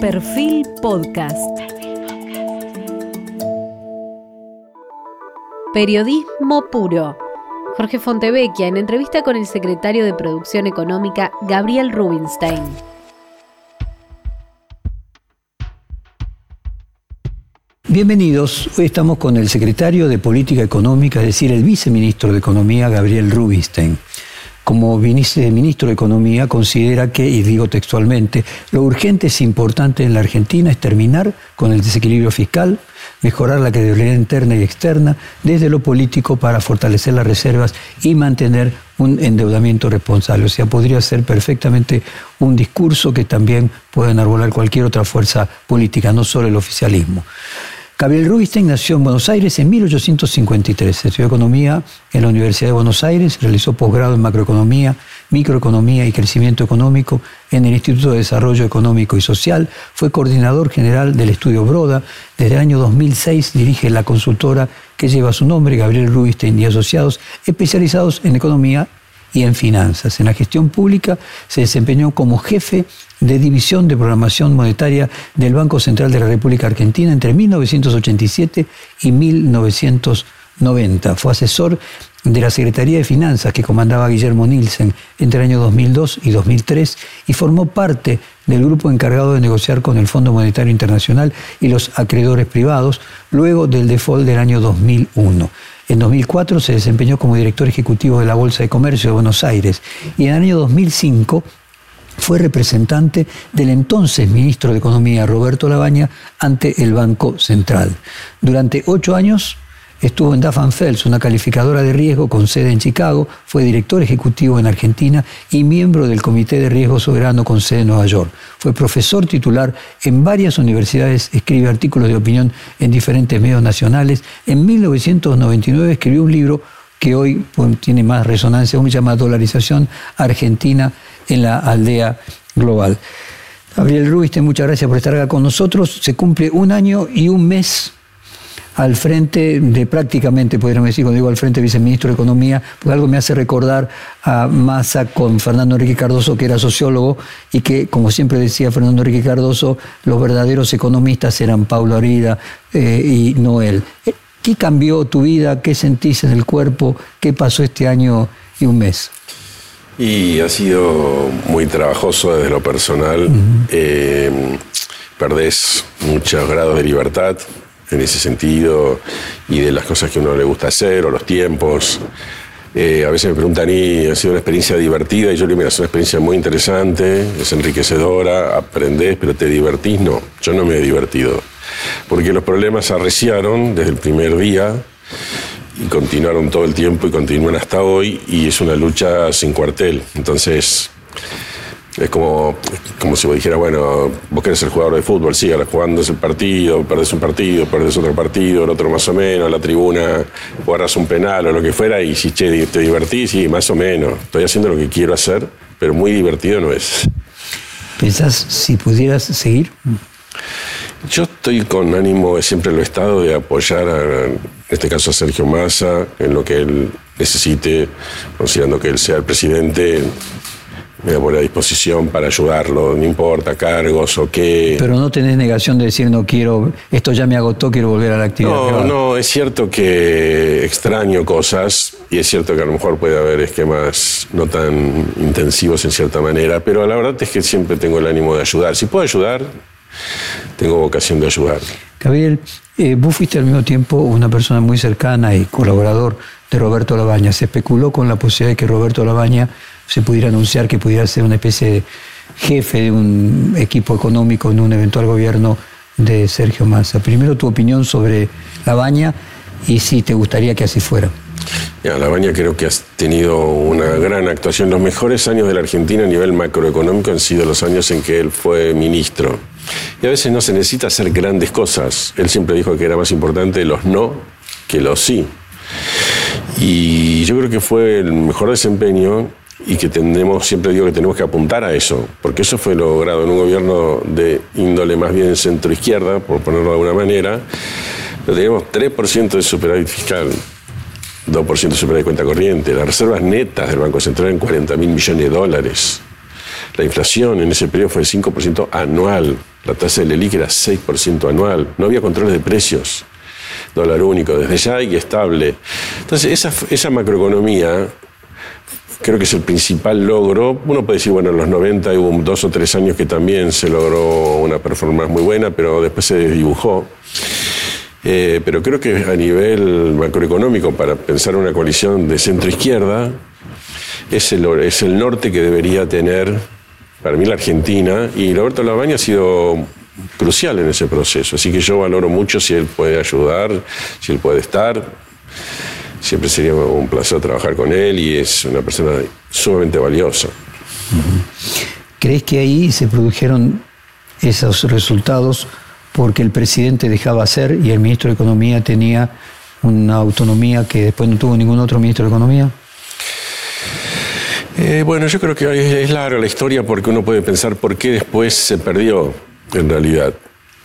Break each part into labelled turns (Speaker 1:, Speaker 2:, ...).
Speaker 1: Perfil Podcast. Periodismo puro. Jorge Fontevecchia en entrevista con el secretario de Producción Económica Gabriel Rubinstein.
Speaker 2: Bienvenidos. Hoy estamos con el secretario de Política Económica, es decir, el viceministro de Economía, Gabriel Rubinstein como viceministro de Economía, considera que, y digo textualmente, lo urgente es importante en la Argentina es terminar con el desequilibrio fiscal, mejorar la credibilidad interna y externa desde lo político para fortalecer las reservas y mantener un endeudamiento responsable. O sea, podría ser perfectamente un discurso que también puede enarbolar cualquier otra fuerza política, no solo el oficialismo. Gabriel Rubinstein nació en Buenos Aires en 1853. Estudió economía en la Universidad de Buenos Aires, realizó posgrado en macroeconomía, microeconomía y crecimiento económico en el Instituto de Desarrollo Económico y Social. Fue coordinador general del estudio Broda. Desde el año 2006 dirige la consultora que lleva su nombre, Gabriel Rubinstein y Asociados, especializados en economía y en finanzas. En la gestión pública se desempeñó como jefe de División de Programación Monetaria del Banco Central de la República Argentina entre 1987 y 1990. Fue asesor de la Secretaría de Finanzas que comandaba Guillermo Nielsen entre el año 2002 y 2003 y formó parte del grupo encargado de negociar con el Fondo Monetario Internacional y los acreedores privados luego del default del año 2001. En 2004 se desempeñó como director ejecutivo de la Bolsa de Comercio de Buenos Aires y en el año 2005 fue representante del entonces ministro de Economía Roberto Labaña ante el Banco Central. Durante ocho años Estuvo en Duff Fels, una calificadora de riesgo con sede en Chicago, fue director ejecutivo en Argentina y miembro del Comité de Riesgo Soberano con sede en Nueva York. Fue profesor titular en varias universidades, escribe artículos de opinión en diferentes medios nacionales. En 1999 escribió un libro que hoy pues, tiene más resonancia, se llama Dolarización Argentina en la aldea global. Gabriel Ruiz, muchas gracias por estar acá con nosotros. Se cumple un año y un mes al frente de prácticamente, podríamos decir, cuando digo al frente viceministro de Economía, porque algo me hace recordar a Massa con Fernando Enrique Cardoso, que era sociólogo, y que, como siempre decía Fernando Enrique Cardoso, los verdaderos economistas eran Paulo Arida eh, y Noel. Eh, ¿Qué cambió tu vida? ¿Qué sentís en el cuerpo? ¿Qué pasó este año y un mes?
Speaker 3: Y ha sido muy trabajoso desde lo personal. Eh, perdés muchos grados de libertad, en ese sentido y de las cosas que a uno le gusta hacer o los tiempos. Eh, a veces me preguntan, ¿y ha sido una experiencia divertida? Y yo le digo, mira, es una experiencia muy interesante, es enriquecedora, aprendés, pero te divertís. No, yo no me he divertido. Porque los problemas arreciaron desde el primer día y continuaron todo el tiempo y continúan hasta hoy y es una lucha sin cuartel. Entonces, es como, como si vos dijera, bueno, vos querés ser jugador de fútbol, sí, ahora jugando ese partido, perdés un partido, perdés otro partido, el otro más o menos, la tribuna, o un penal o lo que fuera, y si che, te divertís, sí, más o menos. Estoy haciendo lo que quiero hacer, pero muy divertido no es.
Speaker 2: ¿Pensás si pudieras seguir?
Speaker 3: Yo estoy con ánimo, siempre lo he estado, de apoyar, en este caso a Sergio Massa, en lo que él necesite, considerando que él sea el presidente me voy a disposición para ayudarlo, no importa, cargos o qué.
Speaker 2: Pero no tenés negación de decir no quiero, esto ya me agotó, quiero volver a la actividad.
Speaker 3: No, no, es cierto que extraño cosas y es cierto que a lo mejor puede haber esquemas no tan intensivos en cierta manera, pero la verdad es que siempre tengo el ánimo de ayudar. Si puedo ayudar, tengo vocación de ayudar.
Speaker 2: Gabriel, eh, vos fuiste al mismo tiempo una persona muy cercana y colaborador de Roberto Labaña. Se especuló con la posibilidad de que Roberto Labaña se pudiera anunciar que pudiera ser una especie de jefe de un equipo económico en un eventual gobierno de Sergio Massa. Primero tu opinión sobre Labaña y si te gustaría que así fuera.
Speaker 3: Ya, Labaña creo que has tenido una gran actuación. Los mejores años de la Argentina a nivel macroeconómico han sido los años en que él fue ministro. Y a veces no se necesita hacer grandes cosas. Él siempre dijo que era más importante los no que los sí. Y yo creo que fue el mejor desempeño y que tenemos, siempre digo que tenemos que apuntar a eso, porque eso fue logrado en un gobierno de índole más bien centro-izquierda, por ponerlo de alguna manera, tenemos 3% de superávit fiscal, 2% de superávit de cuenta corriente, las reservas netas del Banco Central en 40 mil millones de dólares. La inflación en ese periodo fue de 5% anual. La tasa del ELIC era 6% anual. No había controles de precios. Dólar único desde ya y estable. Entonces, esa, esa macroeconomía creo que es el principal logro. Uno puede decir, bueno, en los 90 hubo dos o tres años que también se logró una performance muy buena, pero después se desdibujó. Eh, pero creo que a nivel macroeconómico, para pensar una coalición de centro-izquierda, es el, es el norte que debería tener, para mí, la Argentina. Y Roberto Labaña ha sido crucial en ese proceso. Así que yo valoro mucho si él puede ayudar, si él puede estar. Siempre sería un placer trabajar con él y es una persona sumamente valiosa.
Speaker 2: ¿Crees que ahí se produjeron esos resultados? porque el presidente dejaba hacer y el ministro de Economía tenía una autonomía que después no tuvo ningún otro ministro de Economía?
Speaker 3: Eh, bueno, yo creo que es larga la historia porque uno puede pensar por qué después se perdió, en realidad.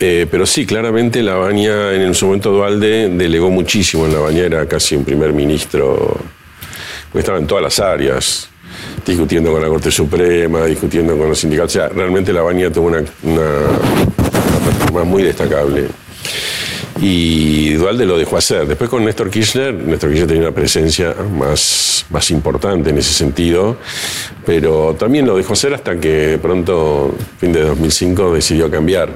Speaker 3: Eh, pero sí, claramente la Baña, en su momento Dualde delegó muchísimo. En la Baña era casi un primer ministro, porque estaba en todas las áreas, discutiendo con la Corte Suprema, discutiendo con los sindicatos. O sea, realmente la Baña tuvo una muy destacable. Y Dualde lo dejó hacer. Después con Néstor Kirchner, Néstor Kirchner tenía una presencia más, más importante en ese sentido, pero también lo dejó hacer hasta que pronto, fin de 2005, decidió cambiar.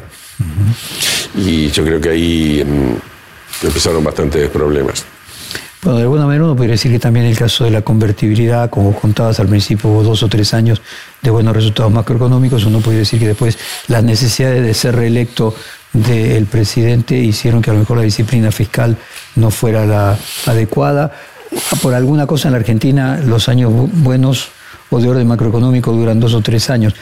Speaker 3: Y yo creo que ahí mm, empezaron bastantes problemas.
Speaker 2: Bueno, de alguna manera uno podría decir que también el caso de la convertibilidad, como contabas al principio, hubo dos o tres años de buenos resultados macroeconómicos, uno podría decir que después las necesidades de ser reelecto del presidente hicieron que a lo mejor la disciplina fiscal no fuera la adecuada. Por alguna cosa en la Argentina los años buenos o de orden macroeconómico duran dos o tres años.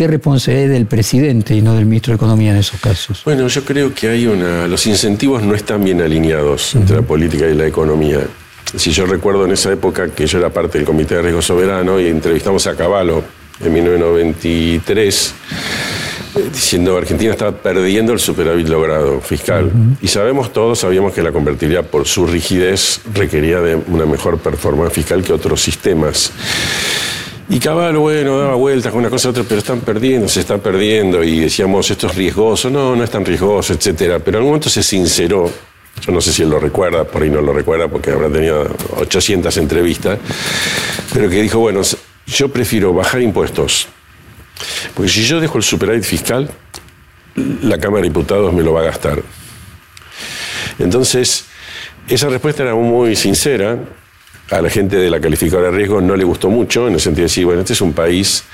Speaker 2: ¿Qué responsabilidad es del presidente y no del ministro de Economía en esos casos?
Speaker 3: Bueno, yo creo que hay una. Los incentivos no están bien alineados entre la política y la economía. Si yo recuerdo en esa época que yo era parte del Comité de Riesgo Soberano y entrevistamos a Caballo en 1993 eh, diciendo que Argentina estaba perdiendo el superávit logrado fiscal. Y sabemos todos, sabíamos que la convertibilidad por su rigidez requería de una mejor performance fiscal que otros sistemas. Y Caballo, bueno, daba vueltas con una cosa y otra, pero están perdiendo, se están perdiendo. Y decíamos, esto es riesgoso. No, no es tan riesgoso, etcétera. Pero en algún momento se sinceró. Yo no sé si él lo recuerda, por ahí no lo recuerda porque habrá tenido 800 entrevistas. Pero que dijo, bueno, yo prefiero bajar impuestos. Porque si yo dejo el superávit fiscal, la Cámara de Diputados me lo va a gastar. Entonces, esa respuesta era muy sincera a la gente de la calificadora de riesgo no le gustó mucho, en el sentido de decir, bueno, este es un país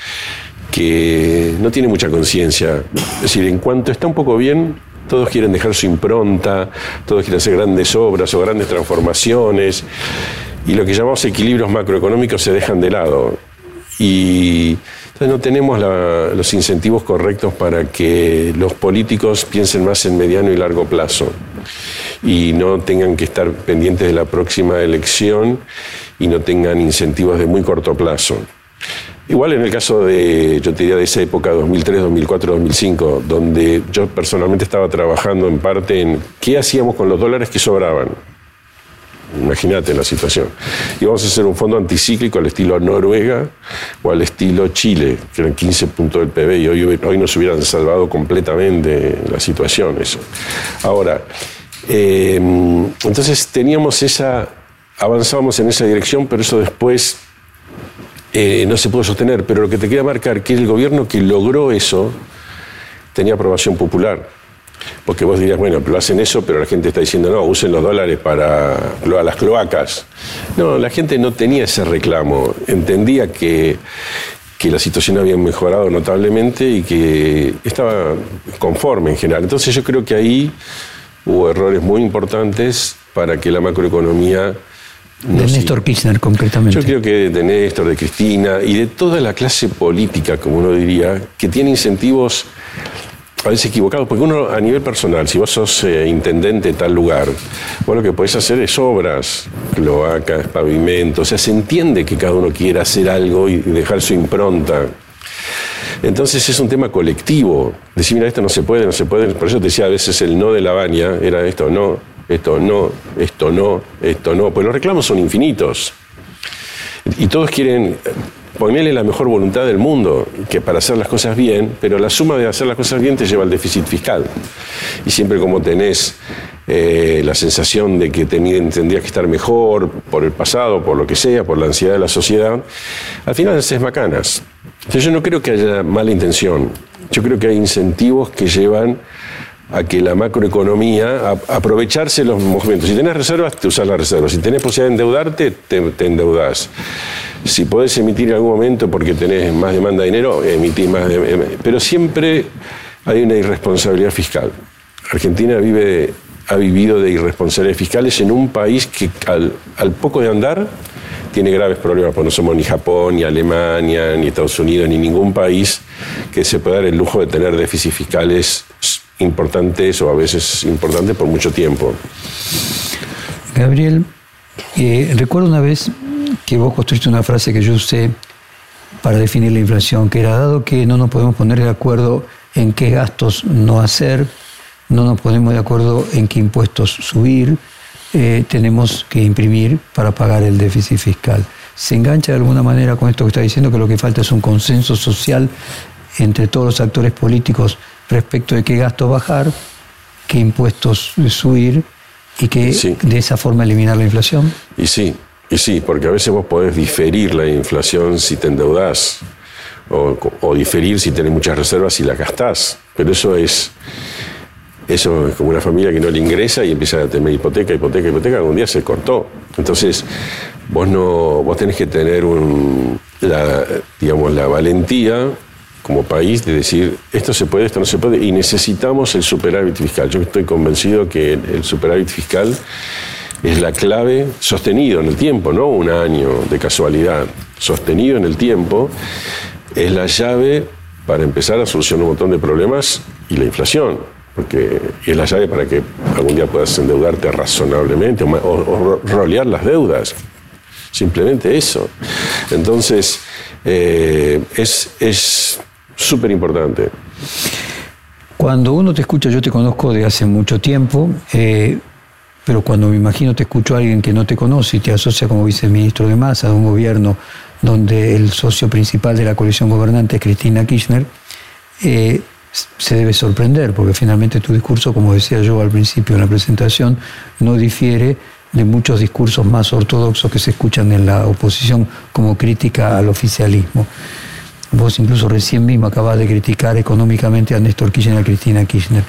Speaker 3: que no tiene mucha conciencia. Es decir, en cuanto está un poco bien, todos quieren dejar su impronta, todos quieren hacer grandes obras o grandes transformaciones, y lo que llamamos equilibrios macroeconómicos se dejan de lado. Y entonces no tenemos los incentivos correctos para que los políticos piensen más en mediano y largo plazo y no tengan que estar pendientes de la próxima elección y no tengan incentivos de muy corto plazo. Igual en el caso de, yo te diría, de esa época, 2003, 2004, 2005, donde yo personalmente estaba trabajando en parte en qué hacíamos con los dólares que sobraban. Imagínate la situación. Y a hacer un fondo anticíclico al estilo Noruega o al estilo Chile, que eran 15 puntos del PB y hoy, hoy nos hubieran salvado completamente la situación. Eso. Ahora, eh, entonces teníamos esa, avanzábamos en esa dirección, pero eso después eh, no se pudo sostener. Pero lo que te quería marcar, que el gobierno que logró eso tenía aprobación popular. Porque vos dirías, bueno, pero hacen eso, pero la gente está diciendo, no, usen los dólares para las cloacas. No, la gente no tenía ese reclamo. Entendía que, que la situación había mejorado notablemente y que estaba conforme en general. Entonces yo creo que ahí hubo errores muy importantes para que la macroeconomía...
Speaker 2: de Néstor Kirchner, concretamente.
Speaker 3: Yo creo que de Néstor, de Cristina y de toda la clase política, como uno diría, que tiene incentivos a veces equivocados, porque uno a nivel personal, si vos sos eh, intendente de tal lugar, vos lo que podés hacer es obras, cloacas, pavimentos, o sea, se entiende que cada uno quiera hacer algo y dejar su impronta. Entonces es un tema colectivo. Decir, mira, esto no se puede, no se puede. Por eso te decía a veces el no de la baña era esto no, esto no, esto no, esto no. Pues los reclamos son infinitos. Y todos quieren ponele la mejor voluntad del mundo que para hacer las cosas bien, pero la suma de hacer las cosas bien te lleva al déficit fiscal. Y siempre como tenés eh, la sensación de que tendrías que estar mejor por el pasado, por lo que sea, por la ansiedad de la sociedad, al final haces macanas. Yo no creo que haya mala intención. Yo creo que hay incentivos que llevan a que la macroeconomía, a aprovecharse los momentos. Si tenés reservas, te usas las reservas. Si tenés posibilidad de endeudarte, te, endeudas. Si podés emitir en algún momento porque tenés más demanda de dinero, emitís más. De, pero siempre hay una irresponsabilidad fiscal. Argentina vive, ha vivido de irresponsabilidades fiscales en un país que al poco de andar tiene graves problemas, porque no somos ni Japón, ni Alemania, ni Estados Unidos, ni ningún país que se pueda dar el lujo de tener déficits fiscales importantes o a veces importantes por mucho tiempo.
Speaker 2: Gabriel, eh, recuerdo una vez que vos construiste una frase que yo usé para definir la inflación, que era dado que no nos podemos poner de acuerdo en qué gastos no hacer, no nos ponemos de acuerdo en qué impuestos subir, eh, tenemos que imprimir para pagar el déficit fiscal. ¿Se engancha de alguna manera con esto que está diciendo que lo que falta es un consenso social entre todos los actores políticos respecto de qué gastos bajar, qué impuestos subir y que de esa forma eliminar la inflación?
Speaker 3: Y sí, y sí, porque a veces vos podés diferir la inflación si te endeudás, o, diferir si tenés muchas reservas y las gastás, pero eso es... Eso es como una familia que no le ingresa y empieza a tener hipoteca, hipoteca, hipoteca, algún día se cortó. Entonces, vos no, vos tenés que tener un, la, digamos, la valentía como país de decir esto se puede, esto no se puede, y necesitamos el superávit fiscal. Yo estoy convencido que el superávit fiscal es la clave sostenido en el tiempo, no un año de casualidad, sostenido en el tiempo, es la llave para empezar a solucionar un montón de problemas y la inflación, porque es la llave para que algún día puedas endeudarte razonablemente o, rolear las deudas. Simplemente eso. Entonces, eh, es, es súper importante.
Speaker 2: Cuando uno te escucha, yo te conozco de hace mucho tiempo, eh, pero cuando me imagino te escucho a alguien que no te conoce y te asocia como viceministro de masa de un gobierno donde el socio principal de la coalición gobernante es Cristina Kirchner, eh, se debe sorprender, porque finalmente tu discurso, como decía yo al principio en la presentación, no difiere de muchos discursos más ortodoxos que se escuchan en la oposición como crítica al oficialismo. Vos incluso recién mismo acabas de criticar económicamente a Néstor Kirchner y a Cristina Kirchner.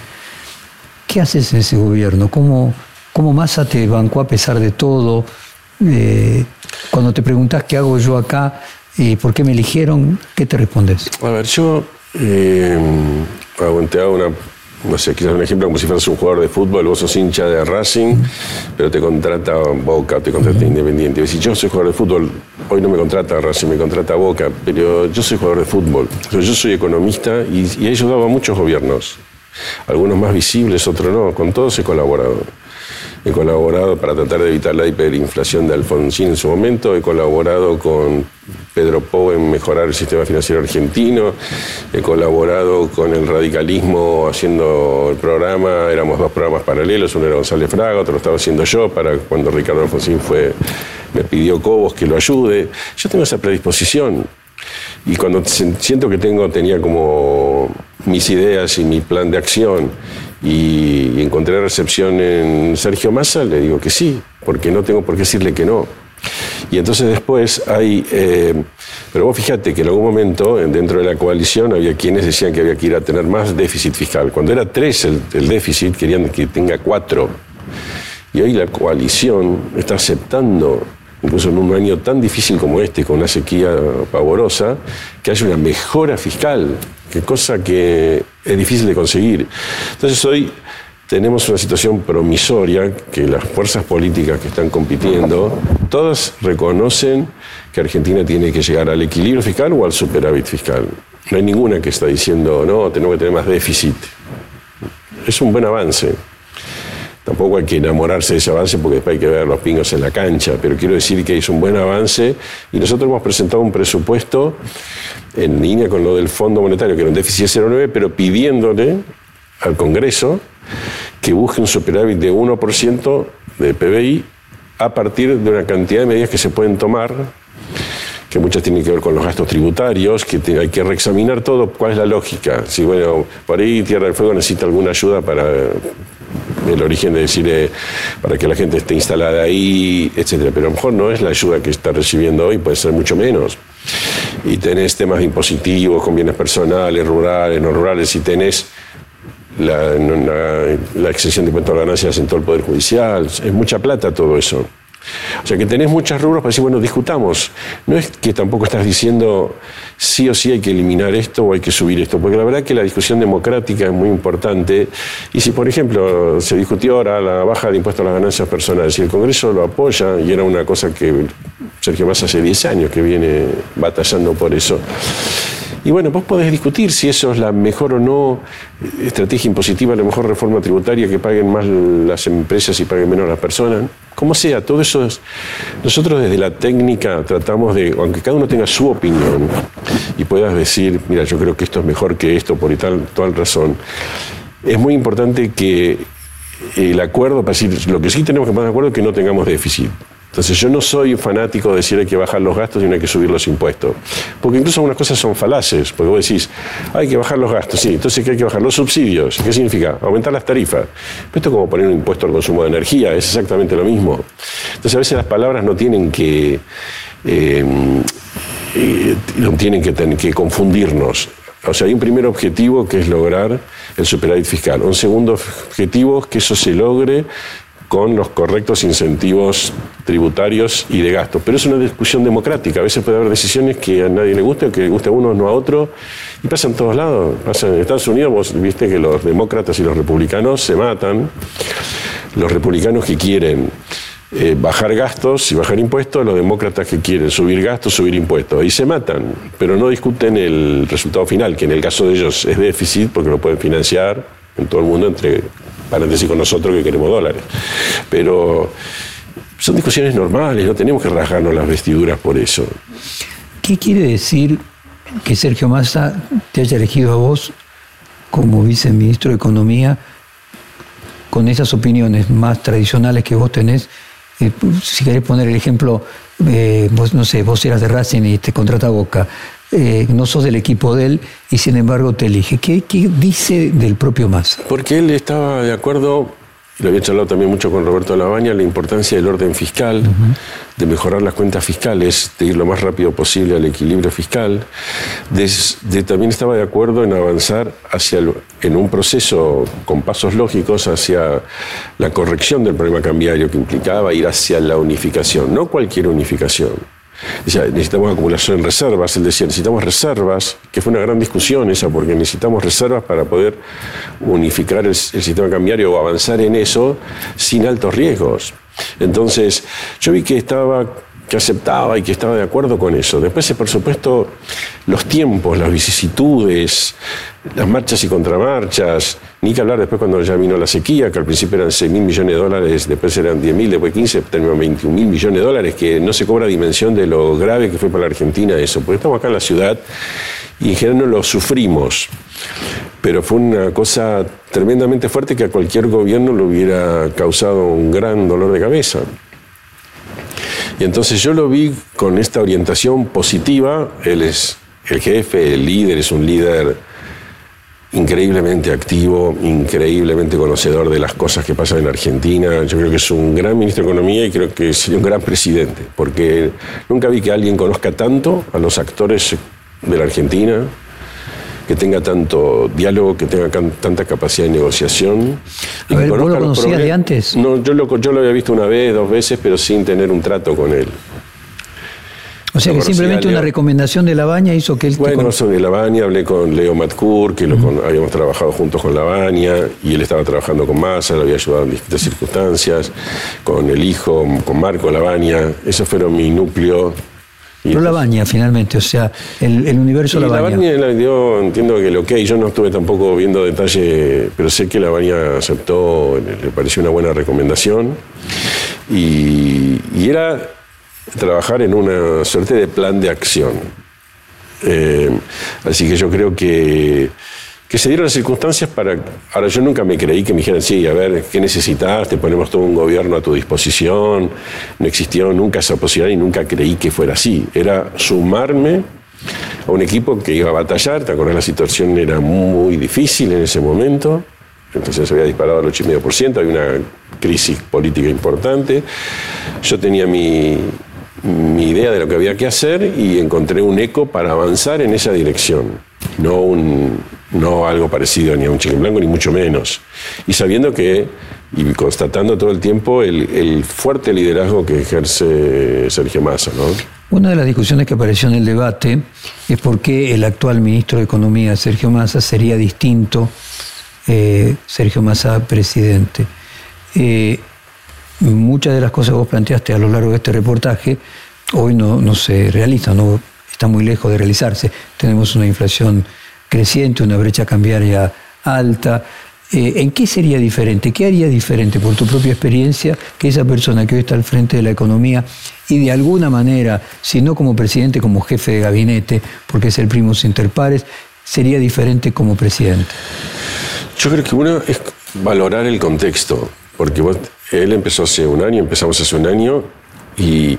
Speaker 2: ¿Qué haces en ese gobierno? ¿Cómo, cómo Massa te bancó a pesar de todo? Eh, cuando te preguntas qué hago yo acá y por qué me eligieron, ¿qué te respondes?
Speaker 3: A ver, yo eh, aguanté una no sé, quizás un ejemplo como si fueras un jugador de fútbol, vos sos hincha de Racing, pero te contrata Boca, te contrata Independiente. Si yo soy jugador de fútbol, hoy no me contrata Racing, me contrata Boca, pero yo soy jugador de fútbol. Yo soy economista y he ayudado a muchos gobiernos, algunos más visibles, otros no, con todos he colaborado. He colaborado para tratar de evitar la hiperinflación de Alfonsín en su momento. He colaborado con Pedro Pou en mejorar el sistema financiero argentino. He colaborado con el radicalismo haciendo el programa. Éramos dos programas paralelos. Uno era González Fraga, otro lo estaba haciendo yo para cuando Ricardo Alfonsín fue, me pidió Cobos que lo ayude. Yo tengo esa predisposición. Y cuando siento que tengo, tenía como mis ideas y mi plan de acción y encontré recepción en Sergio Massa, le digo que sí, porque no tengo por qué decirle que no. Y entonces después hay, eh, pero vos fíjate que en algún momento dentro de la coalición había quienes decían que había que ir a tener más déficit fiscal. Cuando era tres el, el déficit, querían que tenga cuatro. Y hoy la coalición está aceptando incluso en un año tan difícil como este, con una sequía pavorosa, que haya una mejora fiscal, que cosa que es difícil de conseguir. Entonces hoy tenemos una situación promisoria que las fuerzas políticas que están compitiendo, todas reconocen que Argentina tiene que llegar al equilibrio fiscal o al superávit fiscal. No hay ninguna que está diciendo, no, tenemos que tener más déficit. Es un buen avance. Tampoco hay que enamorarse de ese avance porque después hay que ver los pingos en la cancha, pero quiero decir que es un buen avance y nosotros hemos presentado un presupuesto en línea con lo del Fondo Monetario, que era un déficit de 0,9, pero pidiéndole al Congreso que busque un superávit de 1% de PBI a partir de una cantidad de medidas que se pueden tomar que muchas tienen que ver con los gastos tributarios, que hay que reexaminar todo, cuál es la lógica. Si, bueno, por ahí Tierra del Fuego necesita alguna ayuda para el origen de decir para que la gente esté instalada ahí, etcétera. Pero a lo mejor no es la ayuda que está recibiendo hoy, puede ser mucho menos. Y tenés temas impositivos con bienes personales, rurales, no rurales, y tenés la, exención de impuestos a ganancias en todo el Poder Judicial. Es mucha plata todo eso. O sea que tenés muchas rubros para decir, bueno, discutamos. No es que tampoco estás diciendo sí o sí hay que eliminar esto o hay que subir esto, porque la verdad que la discusión democrática es muy importante. Y si, por ejemplo, se discutió ahora la baja de impuestos a las ganancias personales y el Congreso lo apoya, y era una cosa que Sergio Massa hace 10 años que viene batallando por eso. Y bueno, vos podés discutir si eso es la mejor o no estrategia impositiva, la mejor reforma tributaria, que paguen más las empresas y paguen menos las personas. Como sea, todo eso es... Nosotros desde la técnica tratamos de, aunque cada uno tenga su opinión y puedas decir, mira, yo creo que esto es mejor que esto por tal, tal razón, es muy importante que el acuerdo, para decir, lo que sí tenemos que poner de acuerdo es que no tengamos déficit. Entonces yo no soy fanático de decir hay que bajar los gastos y no hay que subir los impuestos. Porque incluso algunas cosas son falaces. Porque vos decís, hay que bajar los gastos, sí, entonces ¿qué hay que bajar? Los subsidios. ¿Qué significa? Aumentar las tarifas. esto es como poner un impuesto al consumo de energía, es exactamente lo mismo. Entonces a veces las palabras no tienen que... Eh, no tienen que, que confundirnos. O sea, hay un primer objetivo que es lograr el superávit fiscal. Un segundo objetivo es que eso se logre con los correctos incentivos tributarios y de gasto. Pero es una discusión democrática. A veces puede haber decisiones que a nadie le guste, que guste a uno, no a otro. Y pasa en todos lados. Pasa en Estados Unidos, vos viste que los demócratas y los republicanos se matan. Los republicanos que quieren eh, bajar gastos y bajar impuestos, los demócratas que quieren subir gastos, subir impuestos. Y se matan, pero no discuten el resultado final, que en el caso de ellos es déficit, porque lo pueden financiar en todo el mundo entre paréntesis con nosotros que queremos dólares. Pero son discusiones normales, no tenemos que rasgarnos las vestiduras por eso.
Speaker 2: ¿Qué quiere decir que Sergio Massa te haya elegido a vos como viceministro de Economía con esas opiniones más tradicionales que vos tenés? Eh, si querés poner el ejemplo, eh, vos, no sé, vos eras de Racing y te contrata Boca. Eh, no sos del equipo de él y sin embargo te elige. ¿Qué, dice del propio Massa?
Speaker 3: Porque él estaba de acuerdo, lo había charlado también mucho con Roberto Labaña, la importancia del orden fiscal, de mejorar las cuentas fiscales, de ir lo más rápido posible al equilibrio fiscal. De, también estaba de acuerdo en avanzar hacia en un proceso con pasos lógicos hacia la corrección del problema cambiario que implicaba ir hacia la unificación, no cualquier unificación necesitamos acumulación en reservas. Él decía, necesitamos reservas, que fue una gran discusión esa, porque necesitamos reservas para poder unificar el, sistema cambiario o avanzar en eso sin altos riesgos. Entonces, yo vi que estaba que aceptaba y que estaba de acuerdo con eso. Después, por supuesto, los tiempos, las vicisitudes, las marchas y contramarchas, ni que hablar después cuando ya vino la sequía, que al principio eran 6 mil millones de dólares, después eran 10 mil, después 15, terminó 21 mil millones de dólares, que no se cobra dimensión de lo grave que fue para la Argentina eso, porque estamos acá en la ciudad y en general no lo sufrimos. Pero fue una cosa tremendamente fuerte que a cualquier gobierno le hubiera causado un gran dolor de cabeza. Y entonces yo lo vi con esta orientación positiva, él es el jefe, el líder, es un líder increíblemente activo, increíblemente conocedor de las cosas que pasan en Argentina. Yo creo que es un gran ministro de Economía y creo que sería un gran presidente, porque nunca vi que alguien conozca tanto a los actores de la Argentina, que tenga tanto diálogo, que tenga tanta capacidad de negociación.
Speaker 2: A ver, ¿vos lo conocías de antes?
Speaker 3: No, yo lo, yo lo había visto una vez, dos veces, pero sin tener un trato con él.
Speaker 2: O sea que simplemente una recomendación de Labaña hizo que él...
Speaker 3: Bueno, de Labaña hablé con Leo Matkur, que lo habíamos trabajado juntos con Labaña, y él estaba trabajando con Massa, lo había ayudado en distintas circunstancias, con el hijo, con Marco Labaña. Esos fueron mi núcleo
Speaker 2: pero Labaña, finalmente, o sea, el, universo Labaña.
Speaker 3: Labaña, yo entiendo que lo que yo no estuve tampoco viendo detalle, pero sé que Labaña aceptó, le pareció una buena recomendación. Y, y era trabajar en una suerte de plan de acción. Eh, así que yo creo que que se dieron las circunstancias para... Ahora, yo nunca me creí que me dijeran, sí, a ver, ¿qué necesitas? Te ponemos todo un gobierno a tu disposición. No existió nunca esa posibilidad y nunca creí que fuera así. Era sumarme a un equipo que iba a batallar. ¿Te acuerdas? La situación era muy difícil en ese momento. Entonces se había disparado al 8,5%, hay una crisis política importante. Yo tenía mi, mi idea de lo que había que hacer y encontré un eco para avanzar en esa dirección. No, un, no algo parecido ni a un chicken blanco, ni mucho menos. Y sabiendo que, y constatando todo el tiempo, el, fuerte liderazgo que ejerce Sergio Massa. ¿no?
Speaker 2: Una de las discusiones que apareció en el debate es por qué el actual ministro de Economía, Sergio Massa, sería distinto, eh, Sergio Massa, presidente. Eh, muchas de las cosas que vos planteaste a lo largo de este reportaje hoy no, se realizan, no está muy lejos de realizarse. Tenemos una inflación creciente, una brecha cambiaria alta. Eh, ¿En qué sería diferente? ¿Qué haría diferente por tu propia experiencia que esa persona que hoy está al frente de la economía y de alguna manera, si no como presidente, como jefe de gabinete, porque es el primus inter pares, sería diferente como presidente?
Speaker 3: Yo creo que uno es valorar el contexto, porque él empezó hace un año, empezamos hace un año y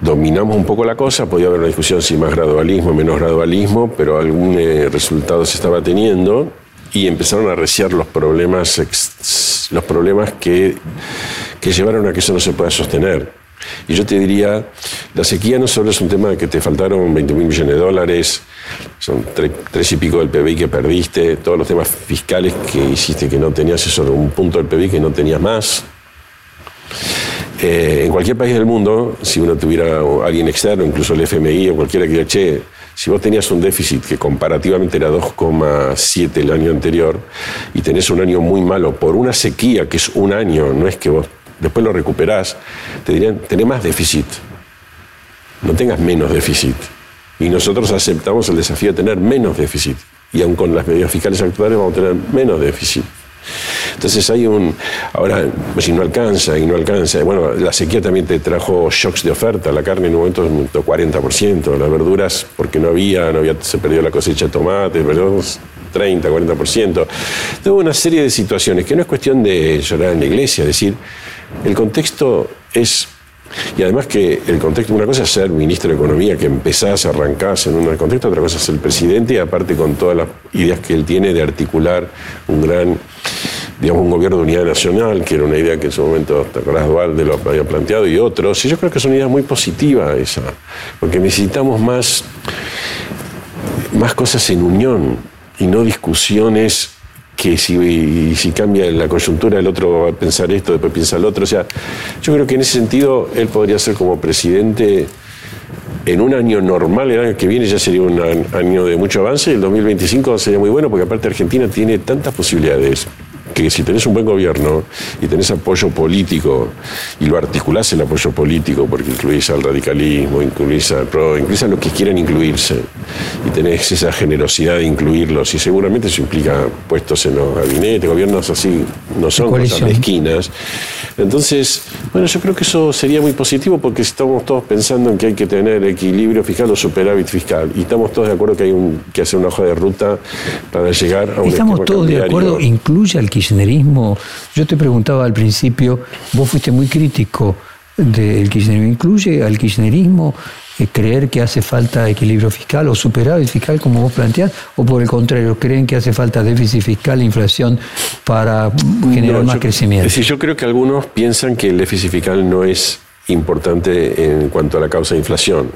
Speaker 3: dominamos un poco la cosa, podía haber una discusión si más gradualismo, menos gradualismo, pero algún eh, resultado se estaba teniendo y empezaron a reciar los problemas, los problemas que, que llevaron a que eso no se pueda sostener. Y yo te diría, la sequía no solo es un tema de que te faltaron 20 mil millones de dólares, son tres, y pico del PBI que perdiste, todos los temas fiscales que hiciste que no tenías, eso un punto del PBI que no tenías más. Eh, en cualquier país del mundo, si uno tuviera alguien externo, incluso el FMI o cualquiera que diga, che, si vos tenías un déficit que comparativamente era 2,7 el año anterior y tenés un año muy malo por una sequía que es un año, no es que vos después lo recuperás, te dirían, tenés más déficit, no tengas menos déficit. Y nosotros aceptamos el desafío de tener menos déficit. Y aun con las medidas fiscales actuales vamos a tener menos déficit. Entonces hay un. Ahora, pues, si no alcanza y no alcanza. Bueno, la sequía también te trajo shocks de oferta. La carne en un momento aumentó 40%, las verduras, porque no había, no había, se perdió la cosecha de tomate, perdimos 30, 40%. Tuvo una serie de situaciones que no es cuestión de llorar en la iglesia, es decir, el contexto es y además que el contexto, una cosa es ser ministro de Economía, que empezás, arrancás en un contexto, otra cosa es el presidente, y aparte con todas las ideas que él tiene de articular un gran, digamos, un gobierno de unidad nacional, que era una idea que en su momento, te acordás, lo había planteado, y otros, y yo creo que es una idea muy positiva esa, porque necesitamos más, más cosas en unión y no discusiones que si, cambia la coyuntura el otro va a pensar esto, después piensa el otro. O sea, yo creo que en ese sentido él podría ser como presidente en un año normal, el año que viene ya sería un año de mucho avance, el 2025 sería muy bueno porque aparte Argentina tiene tantas posibilidades que si tenés un buen gobierno y tenés apoyo político y lo articulás el apoyo político porque incluís al radicalismo, incluís al PRO, incluís a los que quieran incluirse y tenés esa generosidad de incluirlos y seguramente eso implica puestos en los gabinetes, gobiernos así no son cosas esquinas. Entonces, bueno, yo creo que eso sería muy positivo porque estamos todos pensando en que hay que tener equilibrio fiscal o superávit fiscal y estamos todos de acuerdo que hay un, que hacer una hoja de ruta para llegar a un
Speaker 2: Estamos todos de acuerdo, incluye al kirchnerismo. Yo te preguntaba al principio, vos fuiste muy crítico del kirchnerismo. ¿Incluye al kirchnerismo eh, creer que hace falta equilibrio fiscal o superávit fiscal como vos planteás? ¿O por el contrario, creen que hace falta déficit fiscal e inflación para generar más crecimiento?
Speaker 3: Es decir, yo creo que algunos piensan que el déficit fiscal no es importante en cuanto a la causa de inflación.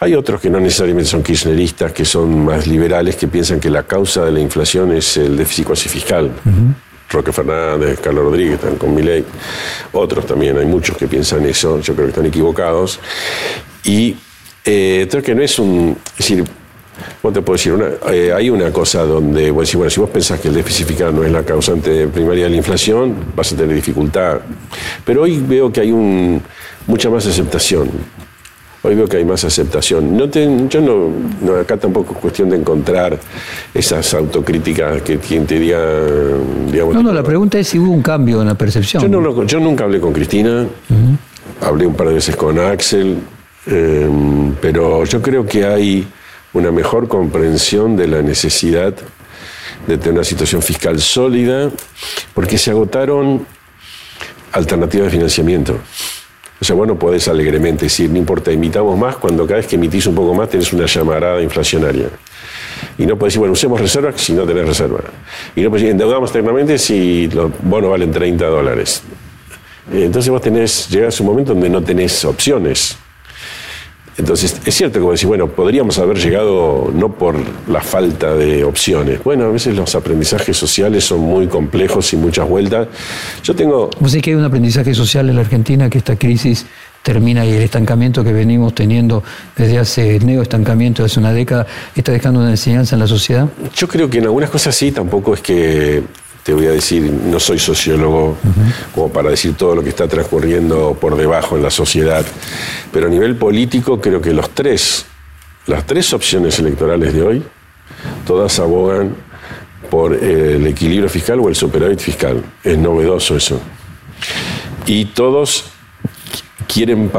Speaker 3: Hay otros que no necesariamente son kirchneristas, que son más liberales, que piensan que la causa de la inflación es el déficit cuasi fiscal. Roque Fernández, Carlos Rodríguez, están con Milei. Otros también, hay muchos que piensan eso, yo creo que están equivocados. Y eh, creo que no es un. Es decir, ¿cómo te puedo decir? Eh, hay una cosa donde, bueno, si, bueno, si vos pensás que el déficit fiscal no es la causante primaria de la inflación, vas a tener dificultad. Pero hoy veo que hay un, mucha más aceptación. Hoy veo que hay más aceptación. No yo no, acá tampoco es cuestión de encontrar esas autocríticas que quien te diga,
Speaker 2: digamos. No, no, la pregunta es si hubo un cambio en la percepción.
Speaker 3: Yo, no, yo nunca hablé con Cristina, hablé un par de veces con Axel, em, pero yo creo que hay una mejor comprensión de la necesidad de tener una situación fiscal sólida, porque se agotaron alternativas de financiamiento. O sea, vos no podés alegremente decir, no importa, imitamos más cuando cada vez que emitís un poco más tenés una llamarada inflacionaria. Y no podés decir, bueno, usemos reservas si no tenés reserva. Y no podés decir, endeudamos tecnamente si los bonos valen 30 dólares. Entonces vos tenés, llegás a un momento donde no tenés opciones. Entonces, es cierto que decir, bueno, podríamos haber llegado no por la falta de opciones. Bueno, a veces los aprendizajes sociales son muy complejos y muchas vueltas. Yo tengo...
Speaker 2: ¿Vos sabés que hay un aprendizaje social en la Argentina que esta crisis termina y el estancamiento que venimos teniendo desde hace neo-estancamiento de hace una década está dejando una enseñanza en la sociedad?
Speaker 3: Yo creo que en algunas cosas sí, tampoco es que te voy a decir, no soy sociólogo como para decir todo lo que está transcurriendo por debajo en la sociedad, pero a nivel político creo que los tres, las tres opciones electorales de hoy, todas abogan por el equilibrio fiscal o el superávit fiscal. Es novedoso eso. Y todos quieren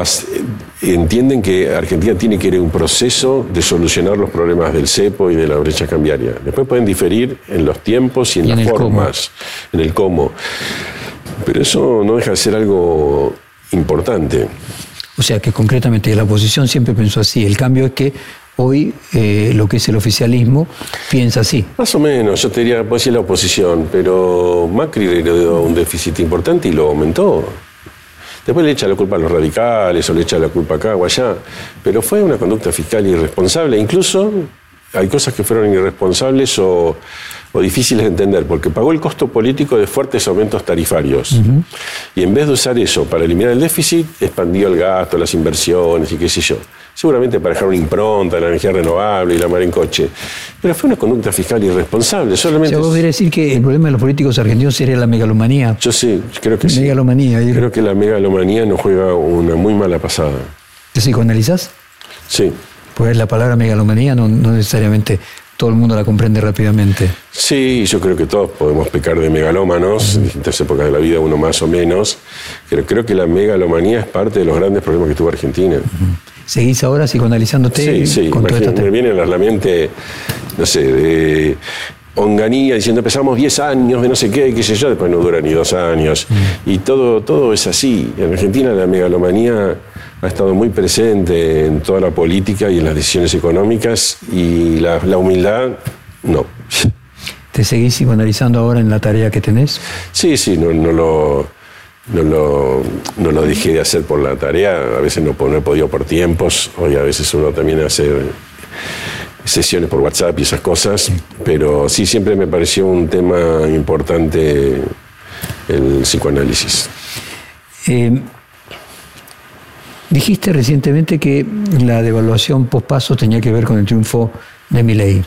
Speaker 3: entienden que Argentina tiene que ir en un proceso de solucionar los problemas del cepo y de la brecha cambiaria. Después pueden diferir en los tiempos y en las formas, en el cómo. Pero eso no deja de ser algo importante.
Speaker 2: O sea que concretamente la oposición siempre pensó así. El cambio es que hoy eh, lo que es el oficialismo piensa así.
Speaker 3: Más o menos, yo te diría, puede decir la oposición, pero Macri heredó un déficit importante y lo aumentó. Después le echa la culpa a los radicales o le echa la culpa acá o allá, pero fue una conducta fiscal irresponsable. Incluso hay cosas que fueron irresponsables o, difíciles de entender, porque pagó el costo político de fuertes aumentos tarifarios. Y en vez de usar eso para eliminar el déficit, expandió el gasto, las inversiones y qué sé yo seguramente para dejar una impronta la energía renovable y la mar en coche. Pero fue una conducta fiscal irresponsable. Solamente
Speaker 2: o sea, vos decir que el problema de los políticos argentinos sería la megalomanía.
Speaker 3: Yo sí, creo que sí.
Speaker 2: Megalomanía.
Speaker 3: Creo que la megalomanía nos juega una muy mala pasada.
Speaker 2: ¿Te psicoanalizás?
Speaker 3: Sí.
Speaker 2: Pues la palabra megalomanía no, no necesariamente todo el mundo la comprende rápidamente.
Speaker 3: Sí, yo creo que todos podemos pecar de megalómanos en distintas épocas de la vida, uno más o menos. Pero creo que la megalomanía es parte de los grandes problemas que tuvo Argentina.
Speaker 2: ¿Seguís ahora psicoanalizándote?
Speaker 3: Sí, sí, con me vienen a la mente, no sé, de Onganía diciendo empezamos 10 años de no sé qué, qué sé yo, después no dura ni dos años. Y todo, todo es así. En Argentina la megalomanía ha estado muy presente en toda la política y en las decisiones económicas y la, humildad no.
Speaker 2: ¿Te seguís psicoanalizando ahora en la tarea que tenés?
Speaker 3: Sí, sí, no, no lo no lo, no lo dejé de hacer por la tarea, a veces no, no he podido por tiempos, hoy a veces uno también hace sesiones por WhatsApp y esas cosas, pero sí siempre me pareció un tema importante el psicoanálisis.
Speaker 2: Eh, dijiste recientemente que la devaluación pospaso tenía que ver con el triunfo de Milei.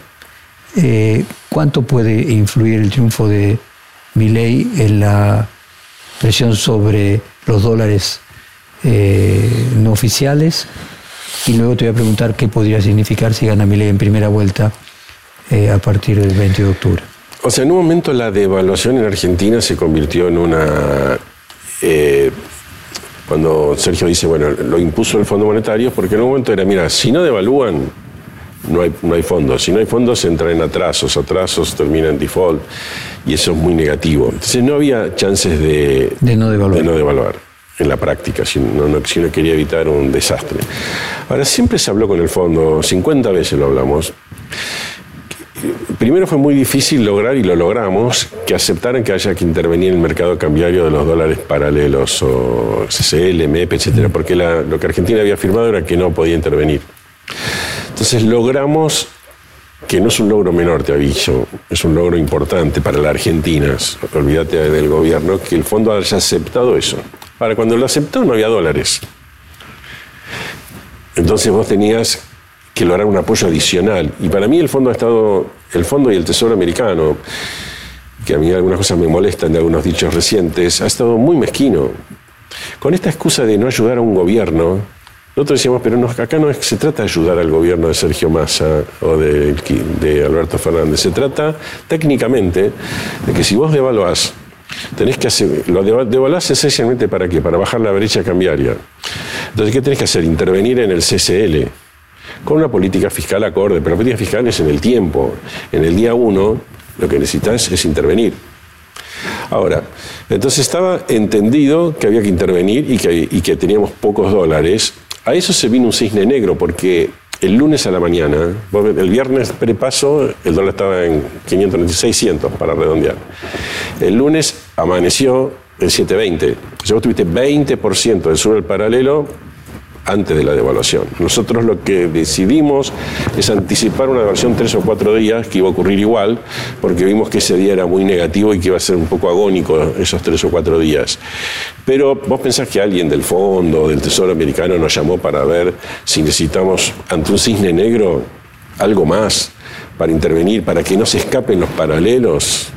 Speaker 2: Eh, ¿Cuánto puede influir el triunfo de Milei en la presión sobre los dólares eh, no oficiales. Y luego te voy a preguntar qué podría significar si gana Milei en primera vuelta eh, a partir del 20 de octubre.
Speaker 3: O sea, en un momento la devaluación en Argentina se convirtió en una... Eh, cuando Sergio dice, bueno, lo impuso el Fondo Monetario, porque en un momento era, mira, si no devalúan, no hay, no hay fondos. Si no hay fondos, entran en atrasos, atrasos terminan en default y eso es muy negativo. Entonces no había chances de,
Speaker 2: no,
Speaker 3: devaluar. en la práctica, si uno, si uno quería evitar un desastre. Ahora, siempre se habló con el fondo, 50 veces lo hablamos. Primero fue muy difícil lograr, y lo logramos, que aceptaran que haya que intervenir en el mercado cambiario de los dólares paralelos, o CCL, MEP, etcétera, porque lo que Argentina había firmado era que no podía intervenir. Entonces logramos que no es un logro menor, te aviso, es un logro importante para la Argentina, olvídate del gobierno, que el fondo haya aceptado eso. Ahora, cuando lo aceptó no había dólares. Entonces vos tenías que lograr un apoyo adicional. Y para mí el fondo ha estado, el fondo y el Tesoro americano, que a mí algunas cosas me molestan de algunos dichos recientes, ha estado muy mezquino. Con esta excusa de no ayudar a un gobierno, nosotros decíamos, pero acá no es, se trata de ayudar al gobierno de Sergio Massa o de, Alberto Fernández. Se trata técnicamente de que si vos devaluás, tenés que hacer, lo devaluás esencialmente para qué? Para bajar la brecha cambiaria. Entonces, ¿qué tenés que hacer? Intervenir en el CCL con una política fiscal acorde, pero la política fiscal es en el tiempo. En el día uno lo que necesitas es intervenir. Ahora, entonces estaba entendido que había que intervenir y que, y que teníamos pocos dólares. A eso se vino un cisne negro, porque el lunes a la mañana, el viernes prepaso, el dólar estaba en 596, 600 para redondear. El lunes amaneció en 720. O sea, vos tuviste 20% del sur del paralelo antes de la devaluación. Nosotros lo que decidimos es anticipar una devaluación tres o cuatro días, que iba a ocurrir igual, porque vimos que ese día era muy negativo y que iba a ser un poco agónico esos tres o cuatro días. Pero vos pensás que alguien del fondo, del Tesoro americano, nos llamó para ver si necesitamos, ante un cisne negro, algo más para intervenir, para que no se escapen los paralelos.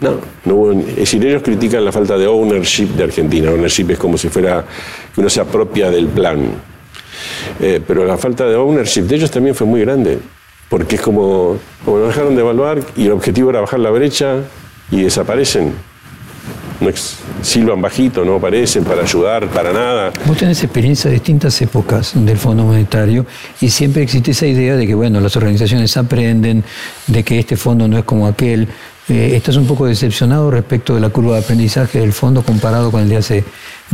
Speaker 3: No, no hubo, es decir, ellos critican la falta de ownership de Argentina. Ownership es como si fuera que uno se apropia del plan. Eh, pero la falta de ownership de ellos también fue muy grande, porque es como, nos dejaron de evaluar y el objetivo era bajar la brecha y desaparecen. No silban bajito, no aparecen para ayudar, para nada.
Speaker 2: Vos tenés experiencia de distintas épocas del Fondo Monetario y siempre existe esa idea de que, bueno, las organizaciones aprenden, de que este fondo no es como aquel. Eh, ¿Estás un poco decepcionado respecto de la curva de aprendizaje del fondo comparado con el de hace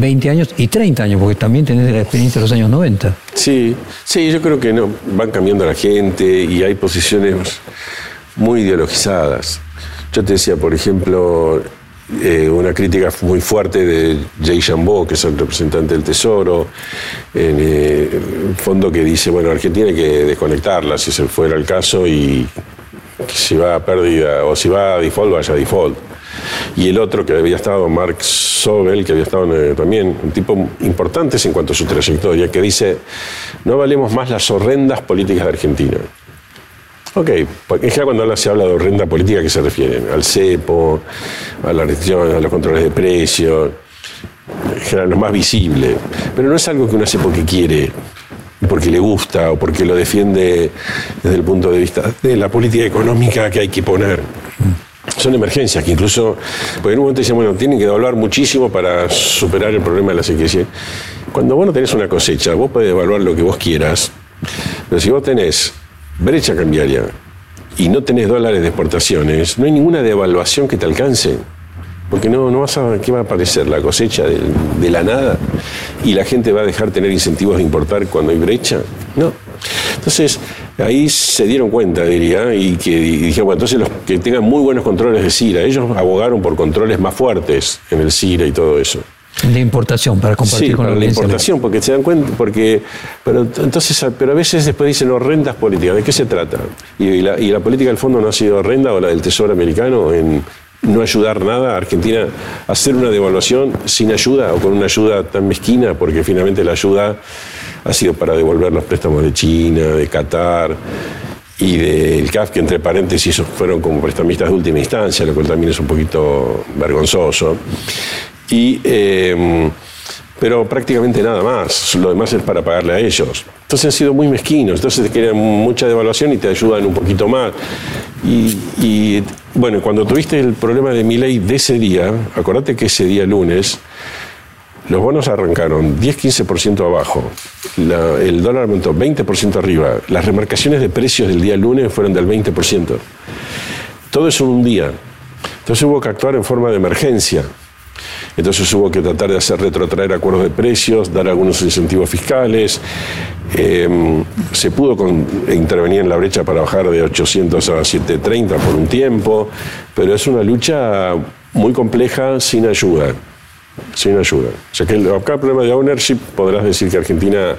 Speaker 2: 20 años y 30 años, porque también tenés la experiencia de los años 90.
Speaker 3: Sí, sí, yo creo que no, van cambiando la gente y hay posiciones muy ideologizadas. Yo te decía, por ejemplo, eh, una crítica muy fuerte de Jay Jambó, que es el representante del Tesoro, en eh, fondo que dice, bueno, Argentina hay que desconectarla si se fuera el caso y si va a pérdida o si va a default, vaya a default. Y el otro que había estado, Mark Sobel, que había estado eh, también, un tipo importante en cuanto a su trayectoria, que dice, no valemos más las horrendas políticas de Argentina. Ok, es que cuando se habla de horrenda política, ¿a qué se refieren? Al cepo, a la restricción, a los controles de precios, en general lo más visible. Pero no es algo que uno hace porque quiere, porque le gusta o porque lo defiende desde el punto de vista de la política económica que hay que poner. Son emergencias que incluso, porque en un momento dicen, bueno, tienen que evaluar muchísimo para superar el problema de la sequía. Cuando vos no tenés una cosecha, vos podés evaluar lo que vos quieras, pero si vos tenés brecha cambiaria y no tenés dólares de exportaciones, no hay ninguna devaluación que te alcance. Porque no, no vas a, ¿qué va a aparecer? La cosecha de, de la nada y la gente va a dejar tener incentivos de importar cuando hay brecha. No. Entonces, ahí se dieron cuenta, diría, y que dijeron, bueno, entonces los que tengan muy buenos controles de CIRA, ellos abogaron por controles más fuertes en el CIRA y todo eso.
Speaker 2: De importación, para compartir con
Speaker 3: la de importación, porque se dan cuenta, porque, pero entonces, pero a veces después dicen horrendas políticas, ¿de qué se trata? Y, la, y la política del fondo no ha sido horrenda, o la del Tesoro americano, en no ayudar nada a Argentina a hacer una devaluación sin ayuda o con una ayuda tan mezquina, porque finalmente la ayuda ha sido para devolver los préstamos de China, de Qatar y del CAF, que entre paréntesis fueron como prestamistas de última instancia, lo cual también es un poquito vergonzoso. Y, em, pero prácticamente nada más, lo demás es para pagarle a ellos. Entonces han sido muy mezquinos, entonces te quieren mucha devaluación y te ayudan un poquito más. Y, y bueno, cuando tuviste el problema de mi ley de ese día, acordate que ese día lunes, los bonos arrancaron 10-15% abajo, el dólar aumentó 20% arriba, las remarcaciones de precios del día lunes fueron del 20%. Todo eso en un día. Entonces hubo que actuar en forma de emergencia. Entonces hubo que tratar de hacer retrotraer acuerdos de precios, dar algunos incentivos fiscales. Em, se pudo intervenir en la brecha para bajar de 800 a 730 por un tiempo, pero es una lucha muy compleja sin ayuda sin ayuda. O sea que acá el problema de ownership podrás decir que Argentina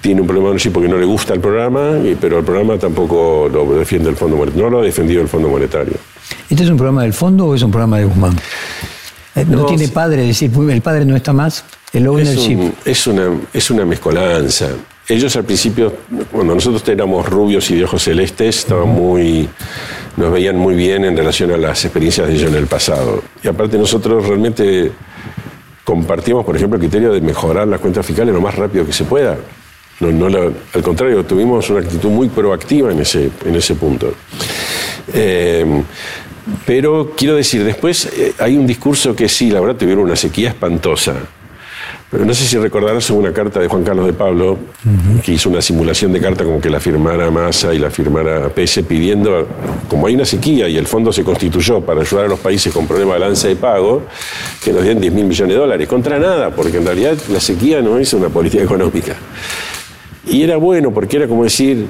Speaker 3: tiene un problema de ownership porque no le gusta el programa, pero el programa tampoco lo defiende el Fondo Monetario, no lo ha defendido el Fondo Monetario.
Speaker 2: ¿Este es un programa del Fondo o es un programa de Guzmán? Eh, no, tiene padre, es decir, el padre no está más, el ownership.
Speaker 3: Es, una, es una mezcolanza. Ellos al principio, cuando nosotros éramos rubios y de ojos celestes, estaban muy nos veían muy bien en relación a las experiencias de ellos en el pasado. Y aparte nosotros realmente compartimos, por ejemplo, el criterio de mejorar las cuentas fiscales lo más rápido que se pueda. No, al contrario, tuvimos una actitud muy proactiva en ese, en ese punto. Eh, pero quiero decir, después eh, hay un discurso que sí, la verdad tuvieron una sequía espantosa no sé si recordarás una carta de Juan Carlos de Pablo, que hizo una simulación de carta como que la firmara Massa y la firmara Pese pidiendo, como hay una sequía y el fondo se constituyó para ayudar a los países con problemas de balance de pago, que nos den 10 mil millones de dólares. Contra nada, porque en realidad la sequía no es una política económica. Y era bueno porque era como decir,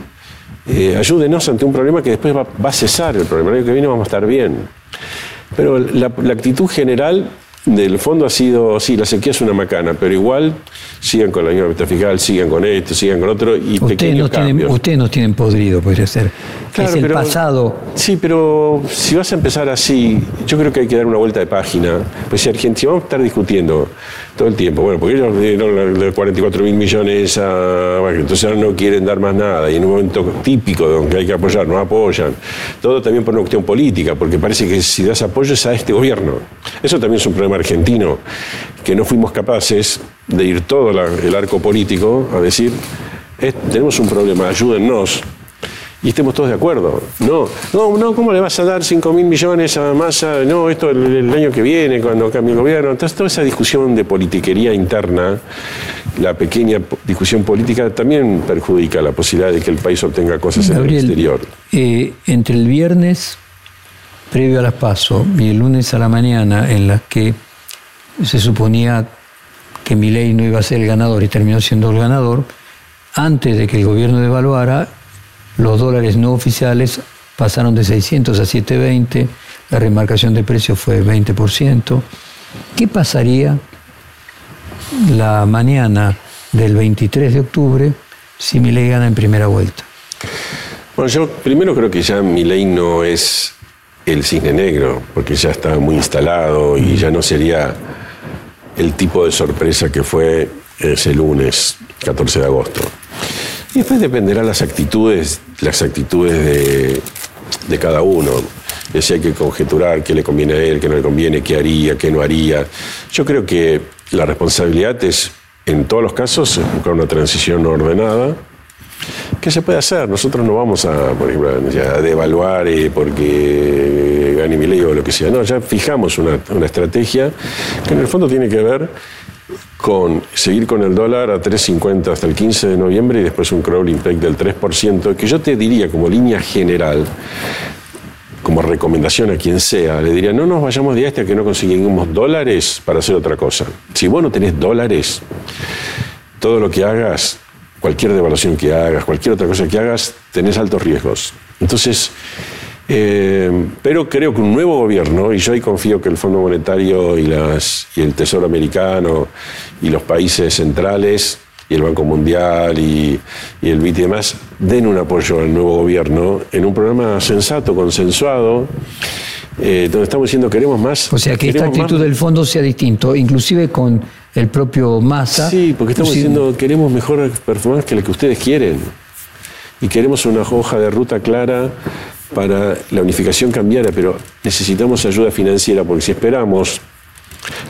Speaker 3: eh, ayúdenos ante un problema que después va, a cesar el problema. El año que viene vamos a estar bien. Pero la actitud general del fondo ha sido, sí, la sequía es una macana, pero igual sigan con la unión fiscal, sigan con esto, sigan con otro y
Speaker 2: ustedes no tienen, Ustedes no tienen podrido, podría ser. es el pasado.
Speaker 3: Sí, pero si vas a empezar así, yo creo que hay que dar una vuelta de página. Pues si Argentina, vamos a estar discutiendo todo el tiempo, bueno, porque ellos dieron 44 mil millones a... Bueno, entonces ahora no quieren dar más nada y en un momento típico donde hay que apoyar, no apoyan. Todo también por una cuestión política, porque parece que si das apoyo es a este gobierno. Eso también es un problema argentino, que no fuimos capaces de ir todo el arco político a decir, tenemos un problema, ayúdennos. Y estemos todos de acuerdo. No, no, no, ¿cómo le vas a dar 5 mil millones a Massa? No, esto el, año que viene, cuando cambie el gobierno. Entonces, toda esa discusión de politiquería interna, la pequeña discusión política, también perjudica la posibilidad de que el país obtenga cosas en el exterior.
Speaker 2: Eh, entre el viernes previo a las PASO y el lunes a la mañana en las que se suponía que Milei no iba a ser el ganador y terminó siendo el ganador, antes de que el gobierno devaluara, los dólares no oficiales pasaron de 600 a 720, la remarcación de precios fue 20%. ¿Qué pasaría la mañana del 23 de octubre si Milei gana en primera vuelta?
Speaker 3: Bueno, yo primero creo que ya Milei no es el cisne negro, porque ya está muy instalado y ya no sería el tipo de sorpresa que fue ese lunes 14 de agosto. Y después dependerá las actitudes, las actitudes de, cada uno. Es hay que conjeturar qué le conviene a él, qué no le conviene, qué haría, qué no haría. Yo creo que la responsabilidad es, en todos los casos, buscar una transición ordenada, ¿Qué se puede hacer? Nosotros no vamos a, por ejemplo, a devaluar eh, porque gane mi ley o lo que sea. No, ya fijamos una, estrategia que en el fondo tiene que ver con seguir con el dólar a 3.50 hasta el 15 de noviembre y después un crawling peg del 3%, que yo te diría como línea general, como recomendación a quien sea, le diría, no nos vayamos de este a que no conseguimos dólares para hacer otra cosa. Si vos no tenés dólares, todo lo que hagas cualquier devaluación que hagas, cualquier otra cosa que hagas, tenés altos riesgos. Entonces, eh, pero creo que un nuevo gobierno, y yo ahí confío que el Fondo Monetario y, las, y el Tesoro Americano y los países centrales y el Banco Mundial y, el BIT y demás den un apoyo al nuevo gobierno en un programa sensato, consensuado, eh, donde estamos diciendo queremos más.
Speaker 2: O sea, que esta actitud del fondo sea distinto, inclusive con el propio Massa.
Speaker 3: Sí, porque estamos diciendo queremos mejor performance que la que ustedes quieren. Y queremos una hoja de ruta clara para la unificación cambiaria, pero necesitamos ayuda financiera, porque si esperamos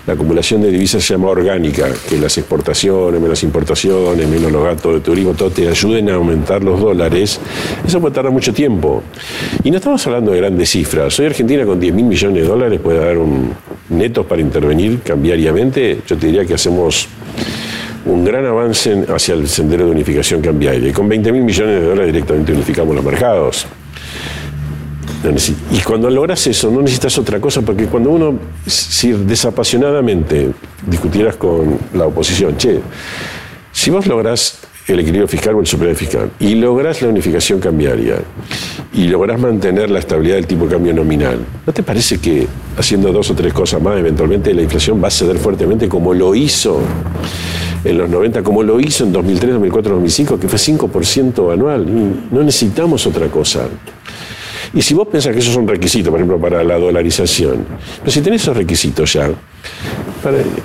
Speaker 3: la acumulación de divisas se llama orgánica, que las exportaciones, menos importaciones, menos los gastos de turismo, todo te ayuden a aumentar los dólares, eso puede tardar mucho tiempo. Y no estamos hablando de grandes cifras. Hoy Argentina con 10 mil millones de dólares puede dar un netos para intervenir cambiariamente. Yo te diría que hacemos un gran avance hacia el sendero de unificación cambiaria. Con 20 mil millones de dólares directamente unificamos los mercados. Y cuando logras eso, no necesitas otra cosa, porque cuando uno, si desapasionadamente discutieras con la oposición, che, si vos lográs el equilibrio fiscal o el superávit fiscal y lográs la unificación cambiaria y lográs mantener la estabilidad del tipo de cambio nominal, ¿no te parece que haciendo dos o tres cosas más, eventualmente la inflación va a ceder fuertemente como lo hizo en los 90, como lo hizo en 2003, 2004, 2005, que fue 5% anual? No necesitamos otra cosa. Y si vos pensás que esos son requisitos, por ejemplo, para la dolarización, pero si tenés esos requisitos ya,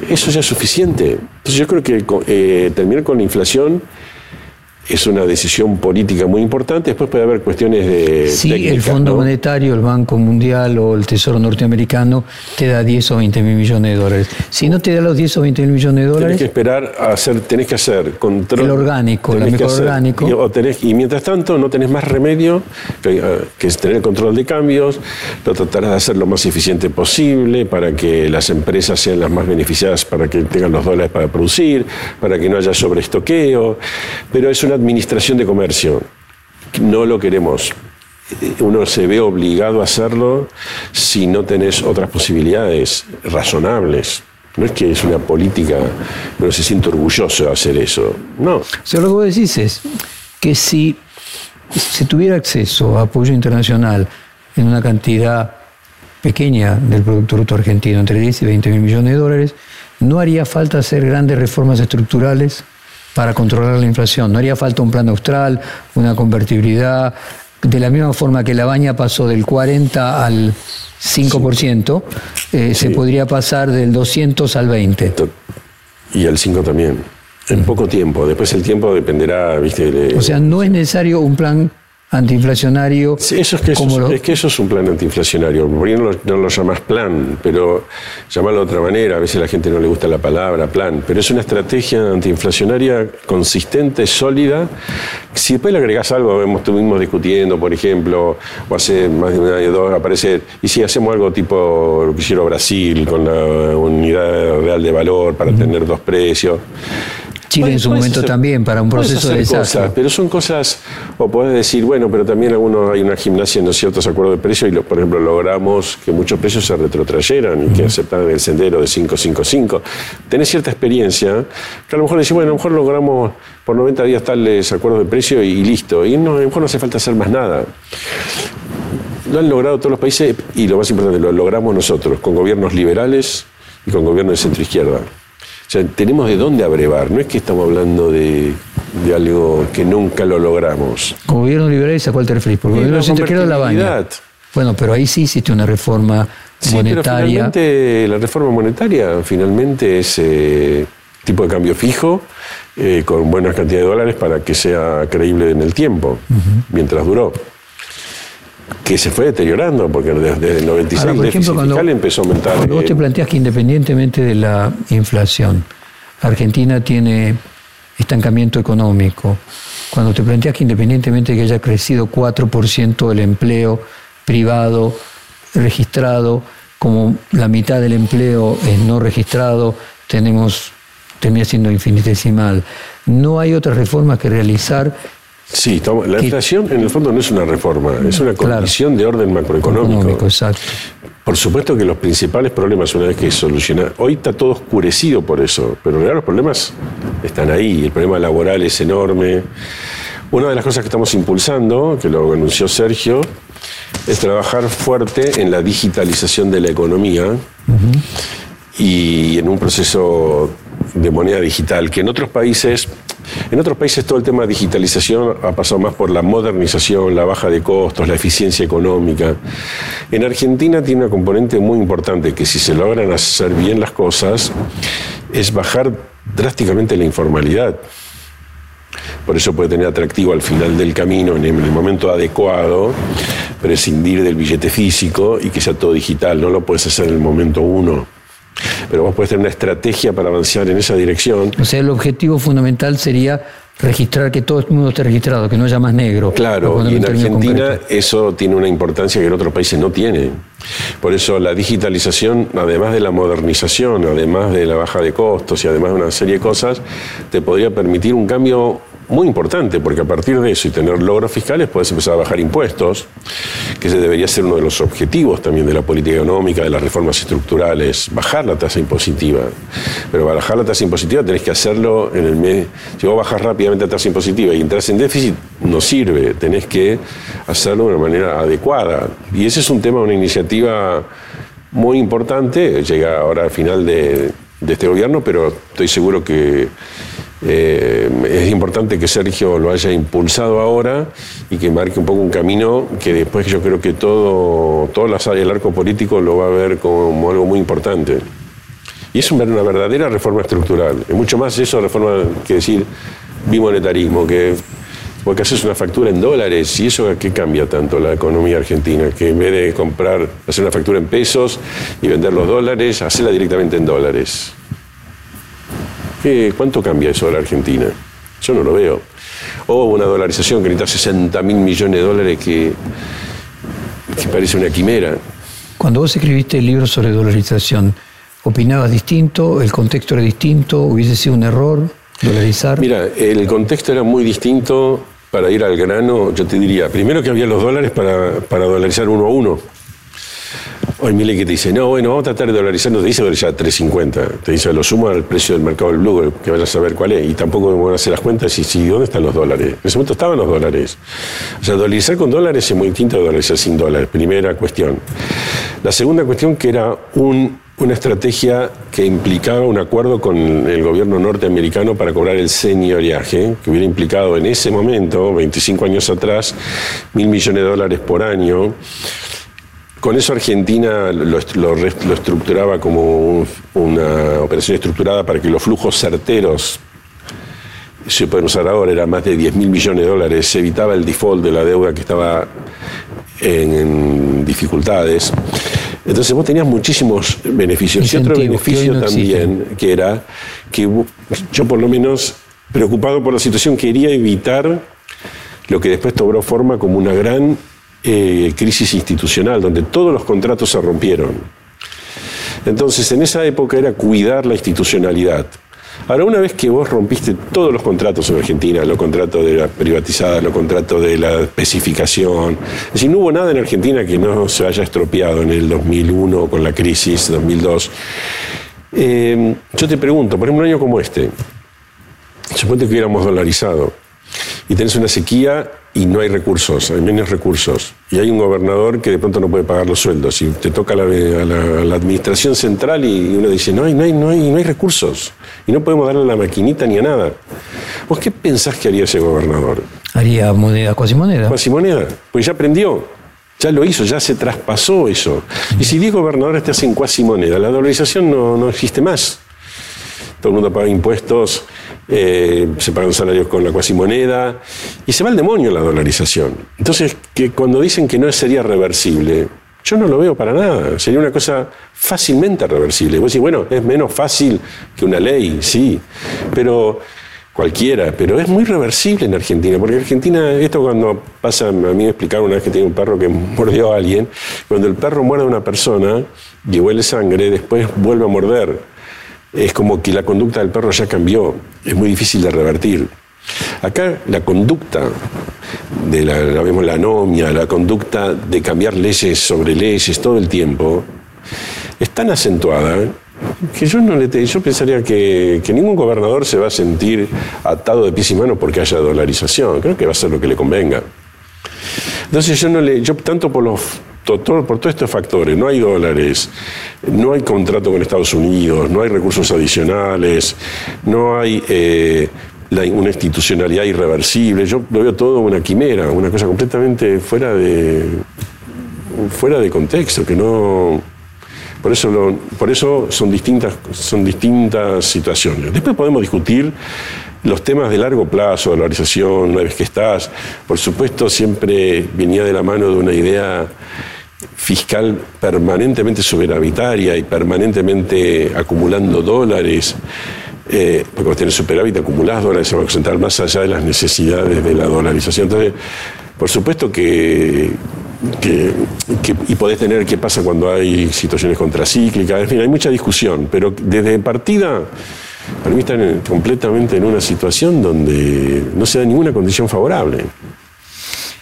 Speaker 3: eso ya es suficiente. Entonces yo creo que eh, terminar con la inflación es una decisión política muy importante. Después puede haber cuestiones de.
Speaker 2: Sí, el Fondo Monetario, el Banco Mundial o el Tesoro Norteamericano te da 10 o 20 mil millones de dólares. Si no te da los 10 o 20 mil millones de dólares.
Speaker 3: Tenés que esperar a hacer, tenés que hacer control.
Speaker 2: El orgánico, el mejor orgánico.
Speaker 3: Y, mientras tanto no tenés más remedio que, eh, que tener control de cambios, lo tratarás de hacer lo más eficiente posible para que las empresas sean las más beneficiadas, para que tengan los dólares para producir, para que no haya sobreestoqueo. Pero es una administración de comercio. No lo queremos. Uno se ve obligado a hacerlo si no tenés otras posibilidades razonables. No es que es una política, pero se siente orgulloso de hacer eso. No. O
Speaker 2: sea, lo que vos decís es que si se tuviera acceso a apoyo internacional en una cantidad pequeña del Producto Bruto Argentino, entre 10 y 20 mil millones de dólares, no haría falta hacer grandes reformas estructurales para controlar la inflación. No haría falta un plan austral, una convertibilidad. De la misma forma que la baña pasó del 40 al 5%, eh, se podría pasar del 200 al 20.
Speaker 3: Y al 5 también. En poco tiempo. Después el tiempo dependerá, ¿viste?
Speaker 2: O sea, no es necesario un plan antiinflacionario.
Speaker 3: eso es, que eso, es que eso es un plan antiinflacionario. Por no lo, no lo llamas plan, pero llamarlo de otra manera. A veces a la gente no le gusta la palabra plan, pero es una estrategia antiinflacionaria consistente, sólida. Si después le agregás algo, estuvimos discutiendo, por ejemplo, o hace más de un año o dos, aparece, y si hacemos algo tipo lo que hicieron Brasil, con la unidad real de valor para tener dos precios.
Speaker 2: Chile en su momento también, para un proceso de desastre.
Speaker 3: pero son cosas, o podés decir, bueno, pero también algunos hay una gimnasia en ciertos acuerdos de precio y, por ejemplo, logramos que muchos precios se retrotrayeran y que aceptaran el sendero de 555. Tenés cierta experiencia, que a lo mejor decís, bueno, a lo mejor logramos por 90 días tales acuerdos de precio y, listo. Y no, a lo mejor no hace falta hacer más nada. Lo han logrado todos los países y lo más importante, lo logramos nosotros, con gobiernos liberales y con gobiernos de centro izquierda. O sea, tenemos de dónde abrevar, no es que estamos hablando de, algo que nunca lo logramos.
Speaker 2: Con gobierno liberal, ¿a cuál te referís? Porque el gobierno la baña. Bueno, pero ahí sí hiciste una reforma monetaria. Pero
Speaker 3: finalmente, la reforma monetaria finalmente es eh, tipo de cambio fijo, eh, con buenas cantidades de dólares para que sea creíble en el tiempo, mientras duró que se fue deteriorando, porque desde el 96 Ahora, por ejemplo, cuando, empezó a aumentar.
Speaker 2: Cuando vos te planteas que independientemente de la inflación, Argentina tiene estancamiento económico, cuando te planteas que independientemente de que haya crecido 4% el empleo privado registrado, como la mitad del empleo es no registrado, tenemos termina siendo infinitesimal. No hay otras reformas que realizar
Speaker 3: Sí, la inflación en el fondo no es una reforma, es una condición de orden macroeconómico.
Speaker 2: exacto.
Speaker 3: Por supuesto que los principales problemas, una vez que solucionar, hoy está todo oscurecido por eso, pero en realidad los problemas están ahí, el problema laboral es enorme. Una de las cosas que estamos impulsando, que lo anunció Sergio, es trabajar fuerte en la digitalización de la economía y en un proceso de moneda digital, que en otros países en otros países todo el tema de digitalización ha pasado más por la modernización, la baja de costos, la eficiencia económica. En Argentina tiene una componente muy importante que si se logran hacer bien las cosas es bajar drásticamente la informalidad. Por eso puede tener atractivo al final del camino, en el momento adecuado, prescindir del billete físico y que sea todo digital. No lo puedes hacer en el momento uno pero vos podés tener una estrategia para avanzar en esa dirección.
Speaker 2: O sea, el objetivo fundamental sería registrar que todo el mundo esté registrado, que no haya más negro.
Speaker 3: Claro, y en Argentina eso tiene una importancia que en otros países no tiene. Por eso la digitalización, además de la modernización, además de la baja de costos y además de una serie de cosas, te podría permitir un cambio muy importante, porque a partir de eso y tener logros fiscales puedes empezar a bajar impuestos, que ese debería ser uno de los objetivos también de la política económica, de las reformas estructurales, bajar la tasa impositiva. Pero para bajar la tasa impositiva tenés que hacerlo en el mes. Si vos bajas rápidamente la tasa impositiva y entras en déficit, no sirve, tenés que hacerlo de una manera adecuada. Y ese es un tema, una iniciativa muy importante, llega ahora al final de este gobierno, pero estoy seguro que eh, es importante que Sergio lo haya impulsado ahora y que marque un poco un camino que después yo creo que todo, todas las áreas del arco político lo va a ver como algo muy importante. Y es una verdadera reforma estructural. Es mucho más eso reforma que decir bimonetarismo, que porque haces una factura en dólares y eso qué cambia tanto la economía argentina, que en vez de comprar, hacer una factura en pesos y vender los dólares, hacerla directamente en dólares. ¿Cuánto cambia eso de la Argentina? Yo no lo veo. O una dolarización que necesita 60 mil millones de dólares que, que parece una quimera.
Speaker 2: Cuando vos escribiste el libro sobre dolarización, ¿opinabas distinto? ¿El contexto era distinto? ¿Hubiese sido un error dolarizar?
Speaker 3: Mira, el contexto era muy distinto. Para ir al grano, yo te diría, primero que había los dólares para, para dolarizar uno a uno. Hoy Mile que te dice, no, bueno, vamos a tratar de dolarizar, no te dice dolarizar 3.50, te dice lo sumo al precio del mercado del blue, que vayas a saber cuál es, y tampoco me van a hacer las cuentas y si, ¿dónde están los dólares? En ese momento estaban los dólares. O sea, dolarizar con dólares es muy distinto de dolarizar sin dólares, primera cuestión. La segunda cuestión que era una estrategia que implicaba un acuerdo con el gobierno norteamericano para cobrar el señoriaje, que hubiera implicado en ese momento, 25 años atrás, mil millones de dólares por año con eso Argentina lo, estructuraba como una operación estructurada para que los flujos certeros se pueden usar ahora, era más de 10 mil millones de dólares, se evitaba el default de la deuda que estaba en, dificultades. Entonces vos tenías muchísimos beneficios. Y otro beneficio también, que era que yo por lo menos, preocupado por la situación, quería evitar lo que después tomó forma como una gran eh, crisis institucional, donde todos los contratos se rompieron. Entonces, en esa época era cuidar la institucionalidad. Ahora, una vez que vos rompiste todos los contratos en Argentina, los contratos de la privatizada, los contratos de la especificación, es decir, no hubo nada en Argentina que no se haya estropeado en el 2001 con la crisis, 2002. Eh, yo te pregunto, por ejemplo, un año como este, suponte que hubiéramos dolarizado y tenés una sequía y no hay recursos, hay menos recursos. Y hay un gobernador que de pronto no puede pagar los sueldos. Y te toca a la, administración central y uno dice, no hay, no, hay, no, hay, no hay recursos. Y no podemos darle a la maquinita ni a nada. ¿Vos qué pensás que haría ese gobernador?
Speaker 2: Haría moneda, cuasimoneda.
Speaker 3: Cuasimoneda, pues ya aprendió. Ya lo hizo, ya se traspasó eso. Y si 10 gobernadores te hacen cuasimoneda, la dolarización no, no existe más. Todo el mundo paga impuestos eh, se pagan salarios con la cuasimoneda y se va el demonio la dolarización. Entonces, que cuando dicen que no sería reversible, yo no lo veo para nada. Sería una cosa fácilmente reversible. Vos decís, bueno, es menos fácil que una ley, sí, pero cualquiera, pero es muy reversible en Argentina, porque en Argentina, esto cuando pasa, a mí me explicaron una vez que tenía un perro que mordió a alguien, cuando el perro muerde a una persona y huele sangre, después vuelve a morder es como que la conducta del perro ya cambió, es muy difícil de revertir. Acá la conducta de la, vemos la anomia, la conducta de cambiar leyes sobre leyes todo el tiempo, es tan acentuada que yo no le yo pensaría que, que, ningún gobernador se va a sentir atado de pies y manos porque haya dolarización. Creo que va a ser lo que le convenga. Entonces yo no le, yo tanto por los por todos estos factores, no hay dólares, no hay contrato con Estados Unidos, no hay recursos adicionales, no hay eh, una institucionalidad irreversible, yo lo veo todo una quimera, una cosa completamente fuera de, fuera de contexto, que no... Por eso, por eso son, distintas, son distintas situaciones. Después podemos discutir los temas de largo plazo, dolarización, una vez que estás, por supuesto, siempre venía de la mano de una idea fiscal permanentemente superavitaria y permanentemente acumulando dólares, eh, porque vos tenés superávit, acumulás dólares, se va a concentrar más allá de las necesidades de la dolarización. Entonces, por supuesto que, y podés tener qué pasa cuando hay situaciones contracíclicas, en fin, hay mucha discusión, pero desde partida, para mí están completamente en una situación donde no se da ninguna condición favorable.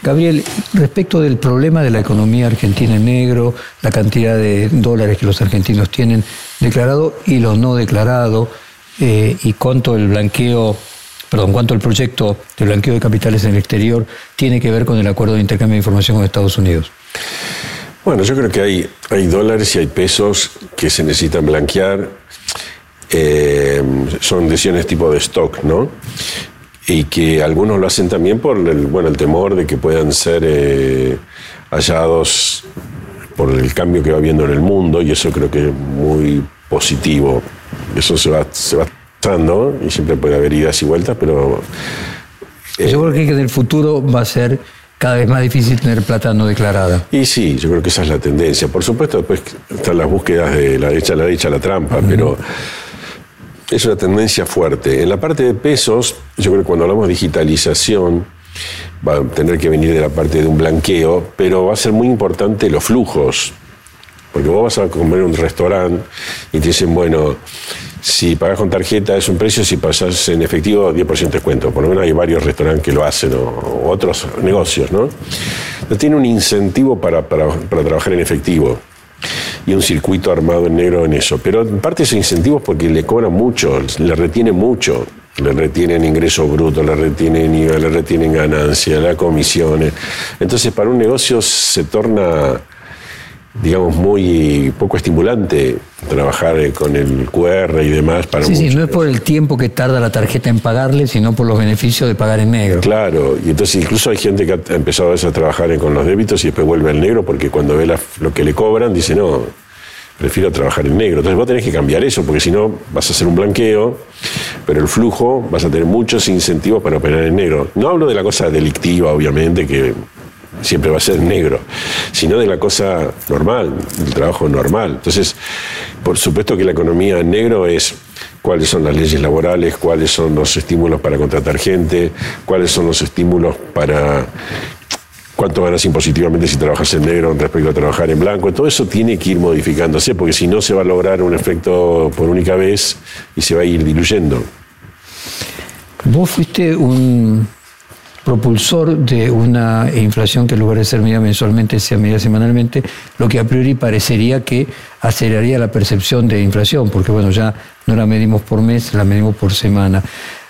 Speaker 2: Gabriel, respecto del problema de la economía argentina en negro, la cantidad de dólares que los argentinos tienen declarado y los no declarado, eh, y cuánto el blanqueo, perdón, cuánto el proyecto de blanqueo de capitales en el exterior tiene que ver con el acuerdo de intercambio de información con Estados Unidos.
Speaker 3: Bueno, yo creo que hay, hay dólares y hay pesos que se necesitan blanquear. Eh, son decisiones tipo de stock, ¿no? Y que algunos lo hacen también por el, bueno, el temor de que puedan ser eh, hallados por el cambio que va habiendo en el mundo y eso creo que es muy positivo. Eso se va, se va pasando y siempre puede haber idas y vueltas, pero
Speaker 2: Yo creo que en el futuro va a ser cada vez más difícil tener plata no declarada.
Speaker 3: Y sí, yo creo que esa es la tendencia. Por supuesto, después están las búsquedas de la derecha, la derecha, la trampa, pero es una tendencia fuerte. En la parte de pesos, yo creo que cuando hablamos de digitalización, va a tener que venir de la parte de un blanqueo, pero va a ser muy importante los flujos. Porque vos vas a comer un restaurante y te dicen, bueno, si pagas con tarjeta es un precio, si pasas en efectivo 10% de descuento. Por lo menos hay varios restaurantes que lo hacen o, otros negocios, ¿no? No tiene un incentivo para, para trabajar en efectivo y un circuito armado en negro en eso. Pero en parte ese incentivo es porque le cobran mucho, le retiene mucho. Le retienen ingresos brutos, le retienen IVA, le retienen ganancias, las comisiones. Entonces, para un negocio se torna digamos, muy poco estimulante trabajar eh, con el QR y demás para
Speaker 2: Sí, sí, no es por el tiempo que tarda la tarjeta en pagarle, sino por los beneficios de pagar en negro.
Speaker 3: Claro, y entonces incluso hay gente que ha empezado a trabajar con los débitos y después vuelve al negro porque cuando ve lo que le cobran dice, no, prefiero trabajar en negro. Entonces vos tenés que cambiar eso, porque si no vas a hacer un blanqueo, pero el flujo vas a tener muchos incentivos para operar en negro. No hablo de la cosa delictiva, obviamente, que siempre va a ser negro, sino de la cosa normal, del trabajo normal. Entonces, por supuesto que la economía en negro es cuáles son las leyes laborales, cuáles son los estímulos para contratar gente, cuáles son los estímulos para cuánto ganas impositivamente si trabajas en negro respecto a trabajar en blanco. Todo eso tiene que ir modificándose, porque si no se va a lograr un efecto por única vez y se va a ir diluyendo.
Speaker 2: Vos fuiste un propulsor de una inflación que en lugar de ser medida mensualmente sea medida semanalmente, lo que a priori parecería que aceleraría la percepción de inflación, porque bueno, ya no la medimos por mes, la medimos por semana.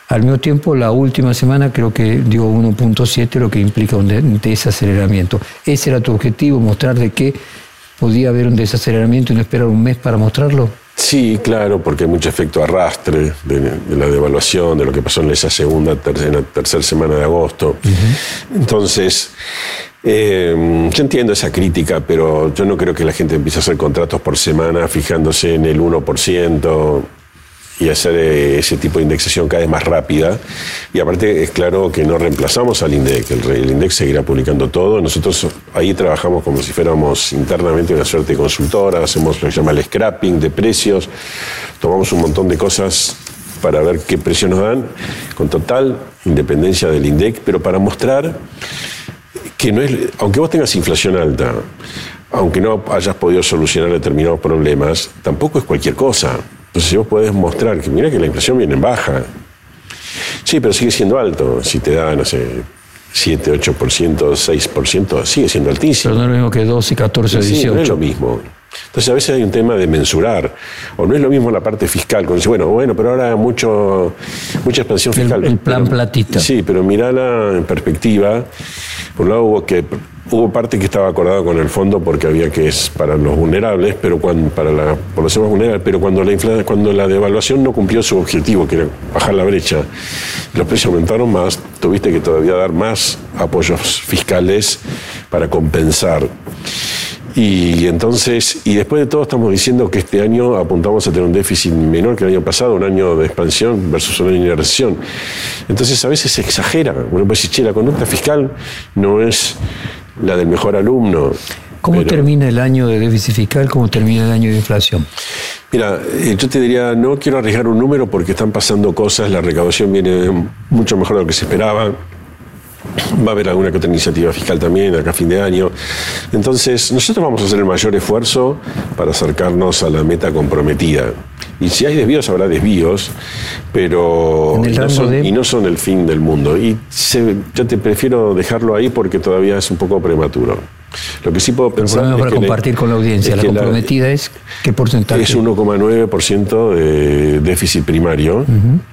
Speaker 2: Al mismo tiempo, la última semana creo que dio 1.7, lo que implica un desaceleramiento. Ese era tu objetivo, mostrar de que podía haber un desaceleramiento y no esperar un mes para mostrarlo.
Speaker 3: Sí, claro, porque hay mucho efecto arrastre de, la devaluación, de lo que pasó en esa segunda, tercera, tercera semana de agosto. Entonces, eh, yo entiendo esa crítica, pero yo no creo que la gente empiece a hacer contratos por semana fijándose en el 1% y hacer eh, ese tipo de indexación cada vez más rápida. Y aparte es claro que no reemplazamos al INDEC, el, INDEC seguirá publicando todo. Nosotros ahí trabajamos como si fuéramos internamente una suerte de consultora, hacemos lo que se llama el scrapping de precios, tomamos un montón de cosas para ver qué precios nos dan, con total independencia del INDEC, pero para mostrar que no es, aunque vos tengas inflación alta, aunque no hayas podido solucionar determinados problemas, tampoco es cualquier cosa. Entonces, si vos podés mostrar que mira que la inflación viene en baja, sí, pero sigue siendo alto. Si te da, no sé, 7, 8%, 6%, sigue siendo altísimo.
Speaker 2: Pero no es lo mismo que 12, 14, 18. Sí,
Speaker 3: no es lo mismo. Entonces a veces hay un tema de mensurar, o no es lo mismo la parte fiscal, cuando dice, bueno, bueno, pero ahora mucho, mucha expansión fiscal.
Speaker 2: El, el plan platita.
Speaker 3: Sí, pero mirala en perspectiva. Por un lado hubo que Hubo parte que estaba acordado con el fondo porque había que es para los vulnerables, pero cuando, para la población vulnerable, pero cuando la, inflación, cuando la devaluación no cumplió su objetivo, que era bajar la brecha, los precios aumentaron más, tuviste que todavía dar más apoyos fiscales para compensar. Y entonces, y después de todo estamos diciendo que este año apuntamos a tener un déficit menor que el año pasado, un año de expansión versus un año de recesión. Entonces a veces se exagera. Uno puede decir, che, la conducta fiscal no es la del mejor alumno.
Speaker 2: ¿Cómo termina el año de déficit fiscal? ¿Cómo termina el año de inflación?
Speaker 3: Mira, eh, yo te diría, no quiero arriesgar un número porque están pasando cosas, la recaudación viene mucho mejor de lo que se esperaba. Va a haber alguna que otra iniciativa fiscal también acá a fin de año. Entonces, nosotros vamos a hacer el mayor esfuerzo para acercarnos a la meta comprometida. Y si hay desvíos, habrá desvíos, pero y no, son, y no, son, el fin del mundo. Y yo te prefiero dejarlo ahí porque todavía es un poco prematuro. Lo que sí puedo pensar.
Speaker 2: Pero para compartir con la audiencia, la comprometida es qué porcentaje.
Speaker 3: Es 1,9% de déficit primario.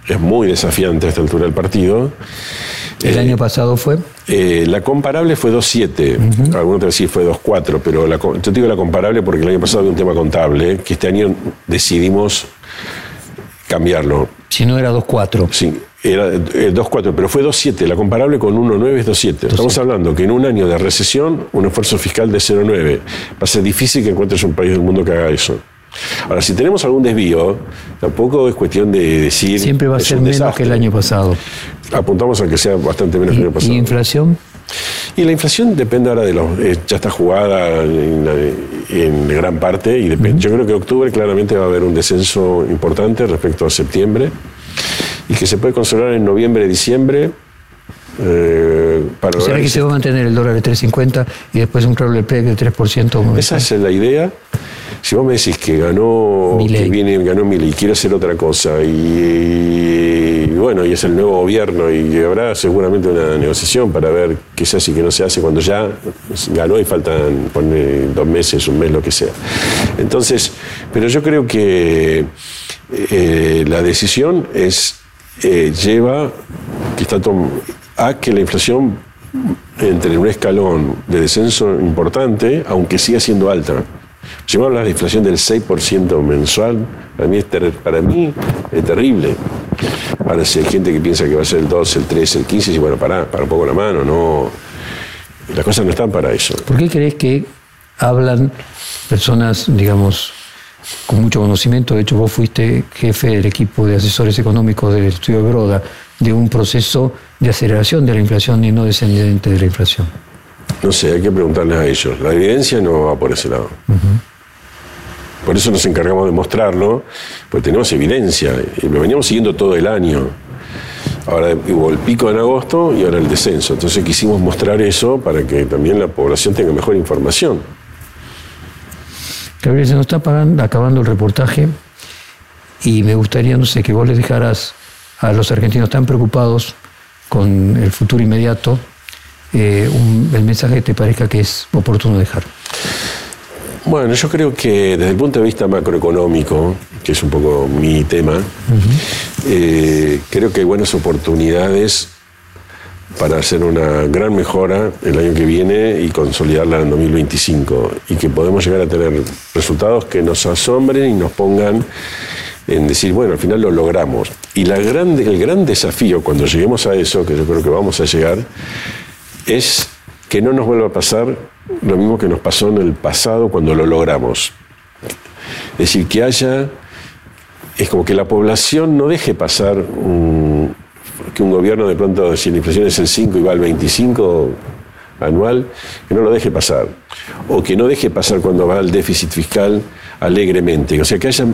Speaker 3: Es muy desafiante a esta altura del partido.
Speaker 2: ¿El año pasado fue?
Speaker 3: Eh, la comparable fue 2,7. Algunos te decir fue 2,4, pero la, yo te digo la comparable porque el año pasado había un tema contable que este año decidimos cambiarlo.
Speaker 2: Si no era 2,4.
Speaker 3: Sí, era 2,4, pero fue 2,7. La comparable con 1,9 es 2,7. Estamos hablando que en un año de recesión, un esfuerzo fiscal de 0,9. Va a ser difícil que encuentres un país del mundo que haga eso. Ahora, si tenemos algún desvío, tampoco es cuestión de decir.
Speaker 2: Siempre va a ser menos que el año pasado.
Speaker 3: apuntamos a que sea bastante menos que el año pasado.
Speaker 2: ¿Y inflación?
Speaker 3: Y la inflación depende ahora de los. eh, ya está jugada en, en gran parte y depende. Yo creo que octubre claramente va a haber un descenso importante respecto a septiembre y que se puede consolidar en noviembre, diciembre. eh, para
Speaker 2: ¿Será
Speaker 3: lograr
Speaker 2: que se va a mantener el dólar de 3.50 y después un play del 3%?
Speaker 3: Esa es la idea. Si vos me decís que ganó, que viene, ganó Milei y quiere hacer otra cosa y, y bueno, y es el nuevo gobierno y habrá seguramente una negociación para ver qué se hace y qué no se hace cuando ya ganó y faltan ponle, dos meses, un mes, lo que sea. Entonces, pero yo creo que eh, la decisión es eh, lleva que está a que la inflación entre en un escalón de descenso importante, aunque siga siendo alta. Si vos hablas de inflación del 6% mensual, para mí, es para mí es terrible. Ahora, si hay gente que piensa que va a ser el 2, el 3, el 15, y bueno, pará, para un poco la mano, no. Las cosas no están para eso.
Speaker 2: ¿Por qué crees que hablan personas, digamos, con mucho conocimiento? De hecho, vos fuiste jefe del equipo de asesores económicos del estudio de Broda, de un proceso de aceleración de la inflación y no descendente de la inflación.
Speaker 3: No sé, hay que preguntarles a ellos. La evidencia no va por ese lado. Por eso nos encargamos de mostrarlo, porque tenemos evidencia y lo veníamos siguiendo todo el año. Ahora hubo el pico en agosto y ahora el descenso. Entonces quisimos mostrar eso para que también la población tenga mejor información.
Speaker 2: Gabriel, se nos está acabando el reportaje y me gustaría, no sé, que vos les dejaras a los argentinos tan preocupados con el futuro inmediato eh, un- el mensaje que te parezca que es oportuno dejar.
Speaker 3: Bueno, yo creo que desde el punto de vista macroeconómico, que es un poco mi tema, eh, creo que hay buenas oportunidades para hacer una gran mejora el año que viene y consolidarla en 2025 y que podemos llegar a tener resultados que nos asombren y nos pongan en decir, bueno, al final lo logramos. Y la gran, el gran desafío cuando lleguemos a eso, que yo creo que vamos a llegar, es que no nos vuelva a pasar lo mismo que nos pasó en el pasado cuando lo logramos. Es decir, que haya, es como que la población no deje pasar que un gobierno de pronto, si la inflación es el 5 y va al 25 anual, que no lo deje pasar. O que no deje pasar cuando va al déficit fiscal alegremente. O sea, que haya,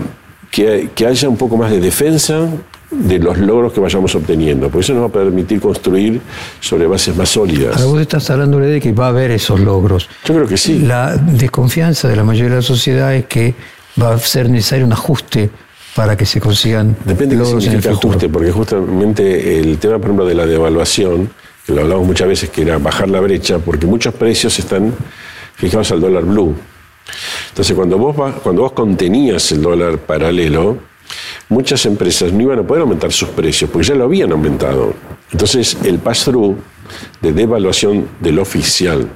Speaker 3: que, que haya un poco más de defensa de los logros que vayamos obteniendo, porque eso nos va a permitir construir sobre bases más sólidas.
Speaker 2: Ahora vos estás hablándole de que va a haber esos logros.
Speaker 3: Yo creo que sí.
Speaker 2: La desconfianza de la mayoría de la sociedad es que va a ser necesario un ajuste para que se consigan
Speaker 3: Depende de qué
Speaker 2: logros en el
Speaker 3: significa ajuste, porque justamente el tema, por ejemplo, de la devaluación, que lo hablamos muchas veces, que era bajar la brecha, porque muchos precios están fijados al dólar blue. Entonces, cuando vos, cuando vos contenías el dólar paralelo, muchas empresas no iban a poder aumentar sus precios, porque ya lo habían aumentado. Entonces, el pass-through de devaluación del oficial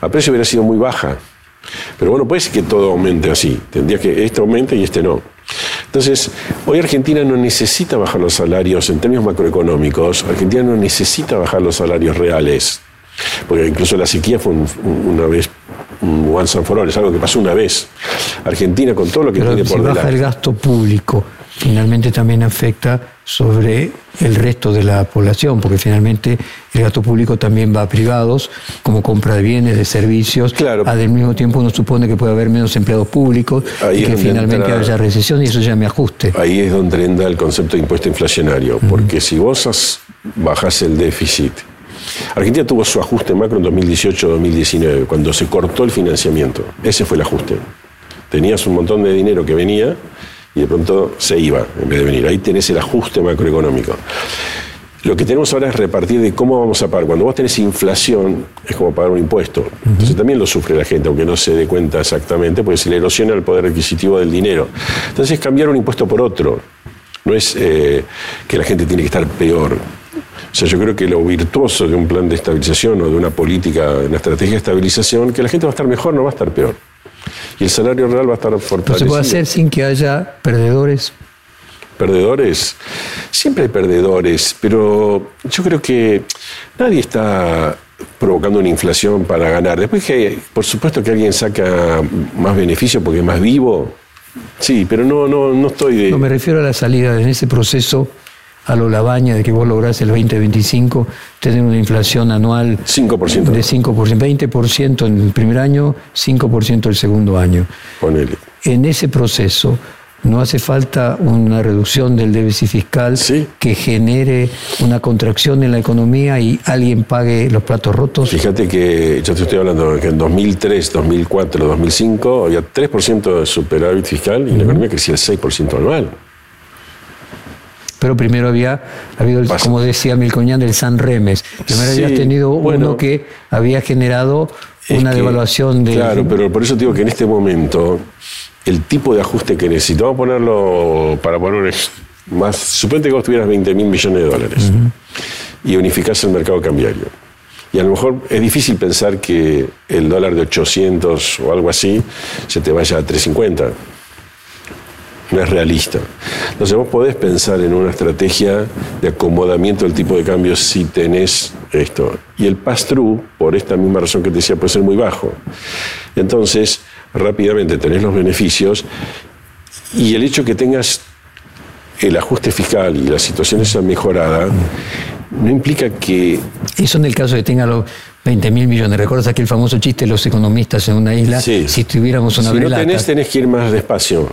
Speaker 3: a precio hubiera sido muy baja. Pero bueno, puede ser que todo aumente así. Tendría que este aumente y este no. Entonces, hoy Argentina no necesita bajar los salarios en términos macroeconómicos. Argentina no necesita bajar los salarios reales. Porque incluso la sequía fue un- un- una vez, un once and for all, es algo que pasó una vez. Argentina, con todo lo que
Speaker 2: Pero
Speaker 3: tiene
Speaker 2: si
Speaker 3: por
Speaker 2: baja
Speaker 3: delante.
Speaker 2: el gasto público, finalmente también afecta sobre el resto de la población, porque finalmente el gasto público también va a privados, como compra de bienes, de servicios.
Speaker 3: Claro.
Speaker 2: Al mismo tiempo uno supone que puede haber menos empleados públicos
Speaker 3: Ahí
Speaker 2: y
Speaker 3: es
Speaker 2: que finalmente
Speaker 3: entra-
Speaker 2: haya recesión y eso ya me ajuste.
Speaker 3: Ahí es donde entra el concepto de impuesto inflacionario, porque si vos has- bajás el déficit, Argentina tuvo su ajuste macro en 2018-2019, cuando se cortó el financiamiento. Ese fue el ajuste. Tenías un montón de dinero que venía y de pronto se iba en vez de venir. Ahí tenés el ajuste macroeconómico. Lo que tenemos ahora es repartir de cómo vamos a pagar. Cuando vos tenés inflación, es como pagar un impuesto. Entonces también lo sufre la gente, aunque no se dé cuenta exactamente, porque se le erosiona el poder adquisitivo del dinero. Entonces cambiar un impuesto por otro. No es eh, que la gente tiene que estar peor. O sea, yo creo que lo virtuoso de un plan de estabilización o de una política, una estrategia de estabilización, que la gente va a estar mejor, no va a estar peor. Y el salario real va a estar
Speaker 2: No
Speaker 3: fortalecido.
Speaker 2: se puede hacer sin que haya perdedores.
Speaker 3: perdedores. Siempre hay perdedores, pero yo creo que nadie está provocando una inflación para ganar. Después que, por supuesto que alguien saca más beneficio porque es más vivo, sí, pero no, no, no estoy de...
Speaker 2: No me refiero a la salida en ese proceso. A lo Labaña de que vos lográs el 2025 tener una inflación anual
Speaker 3: 5%.
Speaker 2: de 5%, 20% en el primer año, 5% el segundo año.
Speaker 3: Ponele.
Speaker 2: En ese proceso, ¿no hace falta una reducción del déficit fiscal
Speaker 3: Sí.
Speaker 2: que genere una contracción en la economía y alguien pague los platos rotos?
Speaker 3: Fíjate que yo te estoy hablando que en 2003, 2004, 2005 había 3% de superávit fiscal y la economía crecía el 6% anual.
Speaker 2: Pero primero había habido, el- como decía Milcoñán, el San Remes. Primero
Speaker 3: Sí,
Speaker 2: habías tenido
Speaker 3: bueno.
Speaker 2: uno que había generado una
Speaker 3: que-
Speaker 2: devaluación de...
Speaker 3: Claro, pero por eso digo que en este momento el tipo de ajuste que necesitamos ponerlo para poner más. Suponete que vos tuvieras 20 mil millones de dólares y unificás el mercado cambiario. Y a lo mejor es difícil pensar que el dólar de 800 o algo así se te vaya a 350. No es realista. Entonces vos podés pensar en una estrategia de acomodamiento del tipo de cambio si tenés esto. Y el pass-through, por esta misma razón que te decía, puede ser muy bajo. Entonces, rápidamente tenés los beneficios y el hecho que tengas el ajuste fiscal y la situación esa mejorada, no implica que
Speaker 2: Eso en el caso de tenga los 20 mil millones. ¿Recuerdas aquel famoso chiste de los economistas en una isla?
Speaker 3: Sí.
Speaker 2: Si tuviéramos una
Speaker 3: si no tenés, tenés que ir más despacio.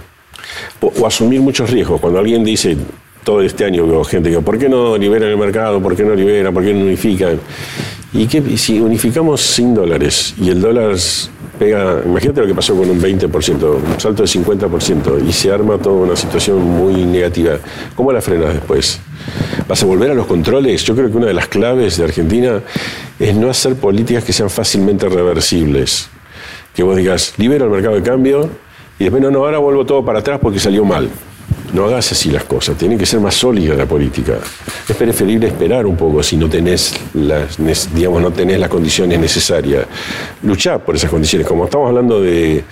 Speaker 3: O, asumir muchos riesgos. Cuando alguien dice, todo este año veo gente que, ¿por qué no liberan el mercado? ¿Por qué no liberan? ¿Por qué no unifican? ¿Y qué, y si unificamos sin dólares y el dólar pega, imagínate lo que pasó con un 20%, un salto de 50% y se arma toda una situación muy negativa. ¿Cómo la frenas después? ¿Vas a volver a los controles? Yo creo que una de las claves de Argentina es no hacer políticas que sean fácilmente reversibles que vos digas, libero el mercado de cambio y después no, no, ahora vuelvo todo para atrás porque salió mal. No hagas así las cosas, tiene que ser más sólida la política. Es preferible esperar un poco si no tenés las, digamos, no tenés las condiciones necesarias. Luchar por esas condiciones. Como estamos hablando de,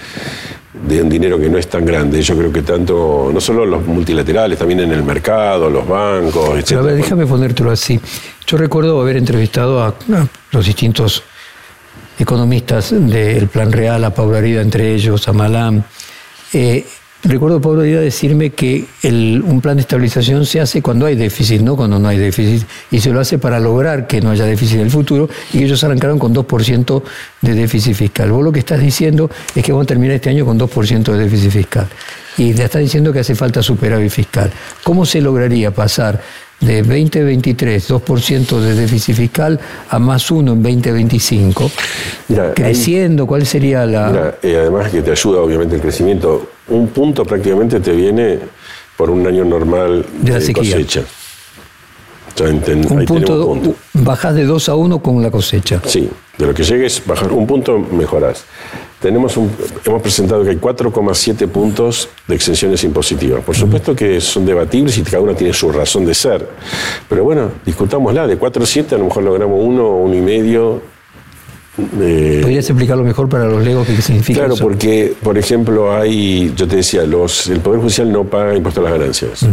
Speaker 3: de un dinero que no es tan grande, yo creo que tanto, no solo los multilaterales, también en el mercado, los bancos, etc.
Speaker 2: Pero a ver, déjame ponértelo así. Yo recuerdo haber entrevistado a, los distintos economistas del Plan Real, a Pablo Arida entre ellos, a Malam. Eh, recuerdo Pablo Arida decirme que un plan de estabilización se hace cuando hay déficit, no cuando no hay déficit, y se lo hace para lograr que no haya déficit en el futuro, y que ellos arrancaron con 2% de déficit fiscal. Vos lo que estás diciendo es que vamos a terminar este año con 2% de déficit fiscal. Y te estás diciendo que hace falta superávit fiscal. ¿Cómo se lograría pasar de 2023, 2% de déficit fiscal, a más uno en 2025?
Speaker 3: Mira, hay-
Speaker 2: Creciendo, ¿cuál sería la...?
Speaker 3: Mira, eh, además que te ayuda obviamente el crecimiento, un punto prácticamente te viene por un año normal
Speaker 2: De la
Speaker 3: de
Speaker 2: sequía.
Speaker 3: cosecha. O sea, enten-
Speaker 2: un
Speaker 3: ahí
Speaker 2: punto,
Speaker 3: un punto.
Speaker 2: bajás de 2 a 1 con la cosecha.
Speaker 3: Sí, de lo que llegues, bajar un punto, mejorás. Tenemos un, hemos presentado que hay 4,7 puntos de exenciones impositivas. Por supuesto que son debatibles y cada uno tiene su razón de ser. Pero bueno, discutámosla. De 4,7 a lo mejor logramos uno o uno y medio. eh,
Speaker 2: ¿Podrías explicarlo mejor para los legos qué significa
Speaker 3: Claro,
Speaker 2: eso?
Speaker 3: porque, por ejemplo, hay, yo te decía, los, el Poder Judicial no paga impuesto a las ganancias,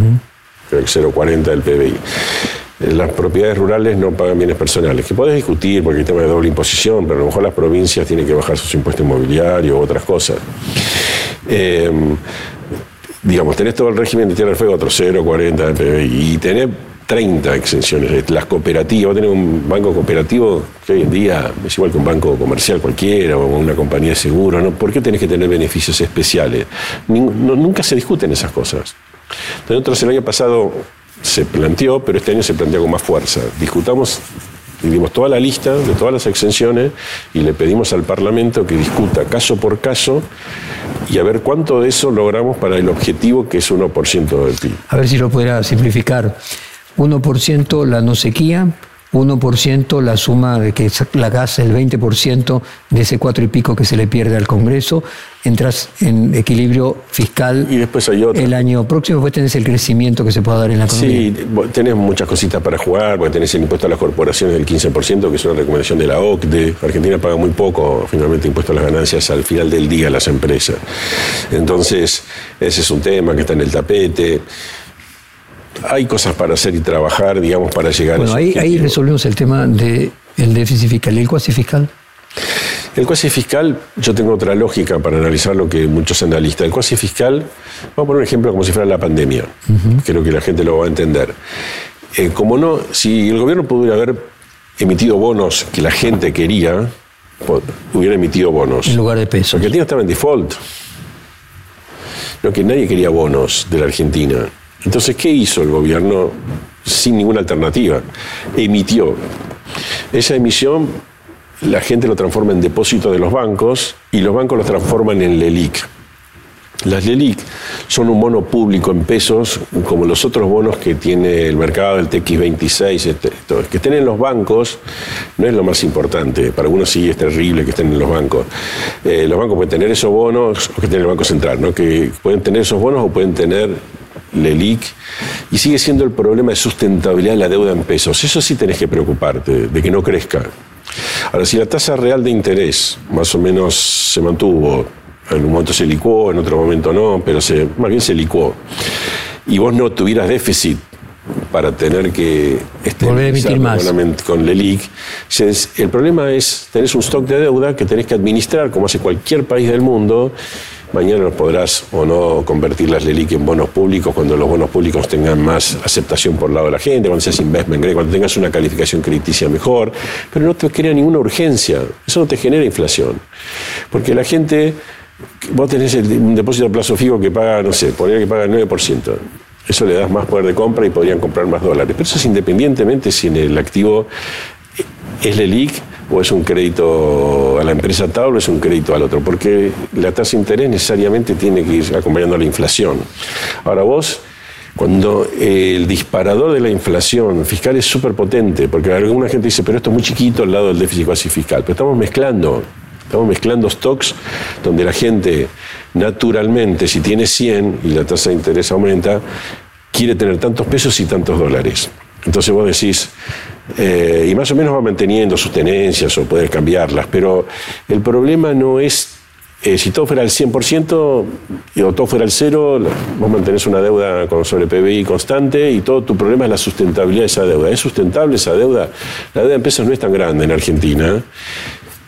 Speaker 3: creo que 0,40 del PBI. Eh, Las propiedades rurales no pagan bienes personales, que podés discutir porque hay tema de doble imposición, pero a lo mejor las provincias tienen que bajar sus impuestos inmobiliarios u otras cosas. Eh, digamos, tenés todo el régimen de tierra del fuego, otro 0,40 del PBI, y tenés 30 exenciones. Las cooperativas, tenés un banco cooperativo que hoy en día es igual que un banco comercial cualquiera o una compañía de seguro, ¿no? ¿Por qué tenés que tener beneficios especiales? Nunca se discuten esas cosas. Nosotros el año pasado se planteó, pero este año se plantea con más fuerza. Discutamos y dimos toda la lista de todas las exenciones y le pedimos al Parlamento que discuta caso por caso y a ver cuánto de eso logramos para el objetivo que es 1% del PIB.
Speaker 2: A ver si lo pudiera simplificar. 1% la no sequía, 1% la suma de que la gas, el 20% de ese cuatro y pico que se le pierde al Congreso, entras en equilibrio fiscal
Speaker 3: Y después hay otra.
Speaker 2: el año próximo, después tenés el crecimiento que se pueda dar en la economía.
Speaker 3: Sí, tenés muchas cositas para jugar, porque tenés el impuesto a las corporaciones del 15%, que es una recomendación de la OCDE. Argentina paga muy poco, finalmente, impuesto a las ganancias al final del día a las empresas. Entonces, ese es un tema que está en el tapete. Hay cosas para hacer y trabajar, digamos, para llegar
Speaker 2: Bueno,
Speaker 3: a
Speaker 2: ahí,
Speaker 3: esos
Speaker 2: ahí resolvemos el tema del déficit fiscal y el cuasi fiscal.
Speaker 3: El cuasi fiscal, yo tengo otra lógica para analizar lo que muchos analistas. El cuasi fiscal, vamos a poner un ejemplo como si fuera la pandemia. Creo que la gente lo va a entender. eh, como no, si el gobierno pudiera haber emitido bonos que la gente quería, hubiera emitido bonos.
Speaker 2: En lugar de pesos.
Speaker 3: Argentina estaba en default. No, que nadie quería bonos de la Argentina. Entonces, ¿qué hizo el gobierno sin ninguna alternativa? Emitió. Esa emisión la gente lo transforma en depósito de los bancos y los bancos lo transforman en LELIC. Las LELIC son un bono público en pesos, como los otros bonos que tiene el mercado, el TX26, este, que estén en los bancos no es lo más importante. Para algunos sí es terrible que estén en los bancos. Eh, los bancos pueden tener esos bonos o que en el Banco Central, ¿no? que pueden tener esos bonos o pueden tener LELIC, y sigue siendo el problema de sustentabilidad de la deuda en pesos. Eso sí tenés que preocuparte, de que no crezca. Ahora, si la tasa real de interés más o menos se mantuvo, en un momento se licuó, en otro momento no, pero se, más bien se licuó, y vos no tuvieras déficit para tener que
Speaker 2: este, volver a emitir más
Speaker 3: con LELIC. El problema es, tenés un stock de deuda que tenés que administrar, como hace cualquier país del mundo, Mañana podrás o no convertir las LELIC en bonos públicos cuando los bonos públicos tengan más aceptación por el lado de la gente, cuando seas investment grade, cuando tengas una calificación crediticia mejor, pero no te crea ninguna urgencia. Eso no te genera inflación. Porque la gente, vos tenés un depósito a plazo fijo que paga, no sé, podría que paga el 9%. Eso le das más poder de compra y podrían comprar más dólares. Pero eso es independientemente si en el activo es LELIC o es un crédito a la empresa tal o es un crédito al otro, porque la tasa de interés necesariamente tiene que ir acompañando a la inflación. Ahora vos, cuando el disparador de la inflación fiscal es súper potente, porque alguna gente dice, pero esto es muy chiquito al lado del déficit cuasi fiscal, pero estamos mezclando, estamos mezclando stocks donde la gente naturalmente, si tiene 100 y la tasa de interés aumenta, quiere tener tantos pesos y tantos dólares. Entonces vos decís, eh, y más o menos va manteniendo sus tenencias o poder cambiarlas, pero el problema no es, eh, si todo fuera al 100% o todo fuera al cero, vos mantenés una deuda con sobre PBI constante y todo tu problema es la sustentabilidad de esa deuda. ¿Es sustentable esa deuda? La deuda en pesos no es tan grande en Argentina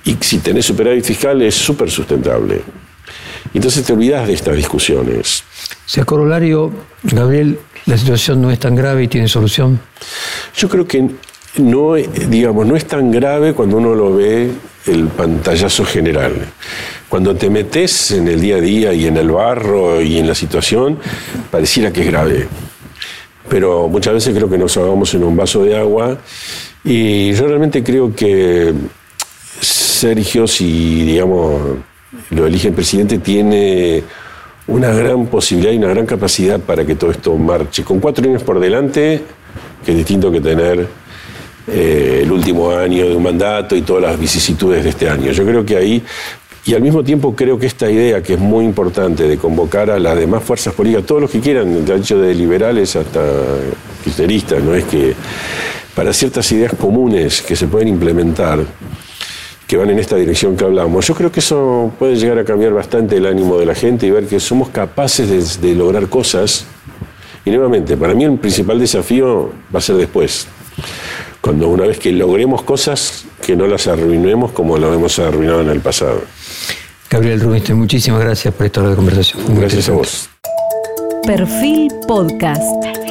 Speaker 3: y si tenés superávit fiscal es súper sustentable. Entonces te olvidas de estas discusiones.
Speaker 2: Si a corolario, Gabriel, la situación no es tan grave y tiene solución.
Speaker 3: Yo creo que no, digamos, no es tan grave cuando uno lo ve el pantallazo general. Cuando te metes en el día a día y en el barro y en la situación, pareciera que es grave. Pero muchas veces creo que nos ahogamos en un vaso de agua y yo realmente creo que Sergio, si digamos lo elige el presidente, tiene una gran posibilidad y una gran capacidad para que todo esto marche. Con cuatro años por delante, que es distinto que tener eh, el último año de un mandato y todas las vicisitudes de este año. Yo creo que ahí, y al mismo tiempo creo que esta idea, que es muy importante, de convocar a las demás fuerzas políticas, todos los que quieran, de hecho de liberales hasta kirchneristas, no es que para ciertas ideas comunes que se pueden implementar, que van en esta dirección que hablamos. Yo creo que eso puede llegar a cambiar bastante el ánimo de la gente y ver que somos capaces de, de lograr cosas. Y nuevamente, para mí el principal desafío va a ser después cuando una vez que logremos cosas, que no las arruinemos como lo hemos arruinado en el pasado.
Speaker 2: Gabriel Rubinstein, muchísimas gracias por esta hora de conversación.
Speaker 3: Gracias a vos.
Speaker 1: Perfil Podcast.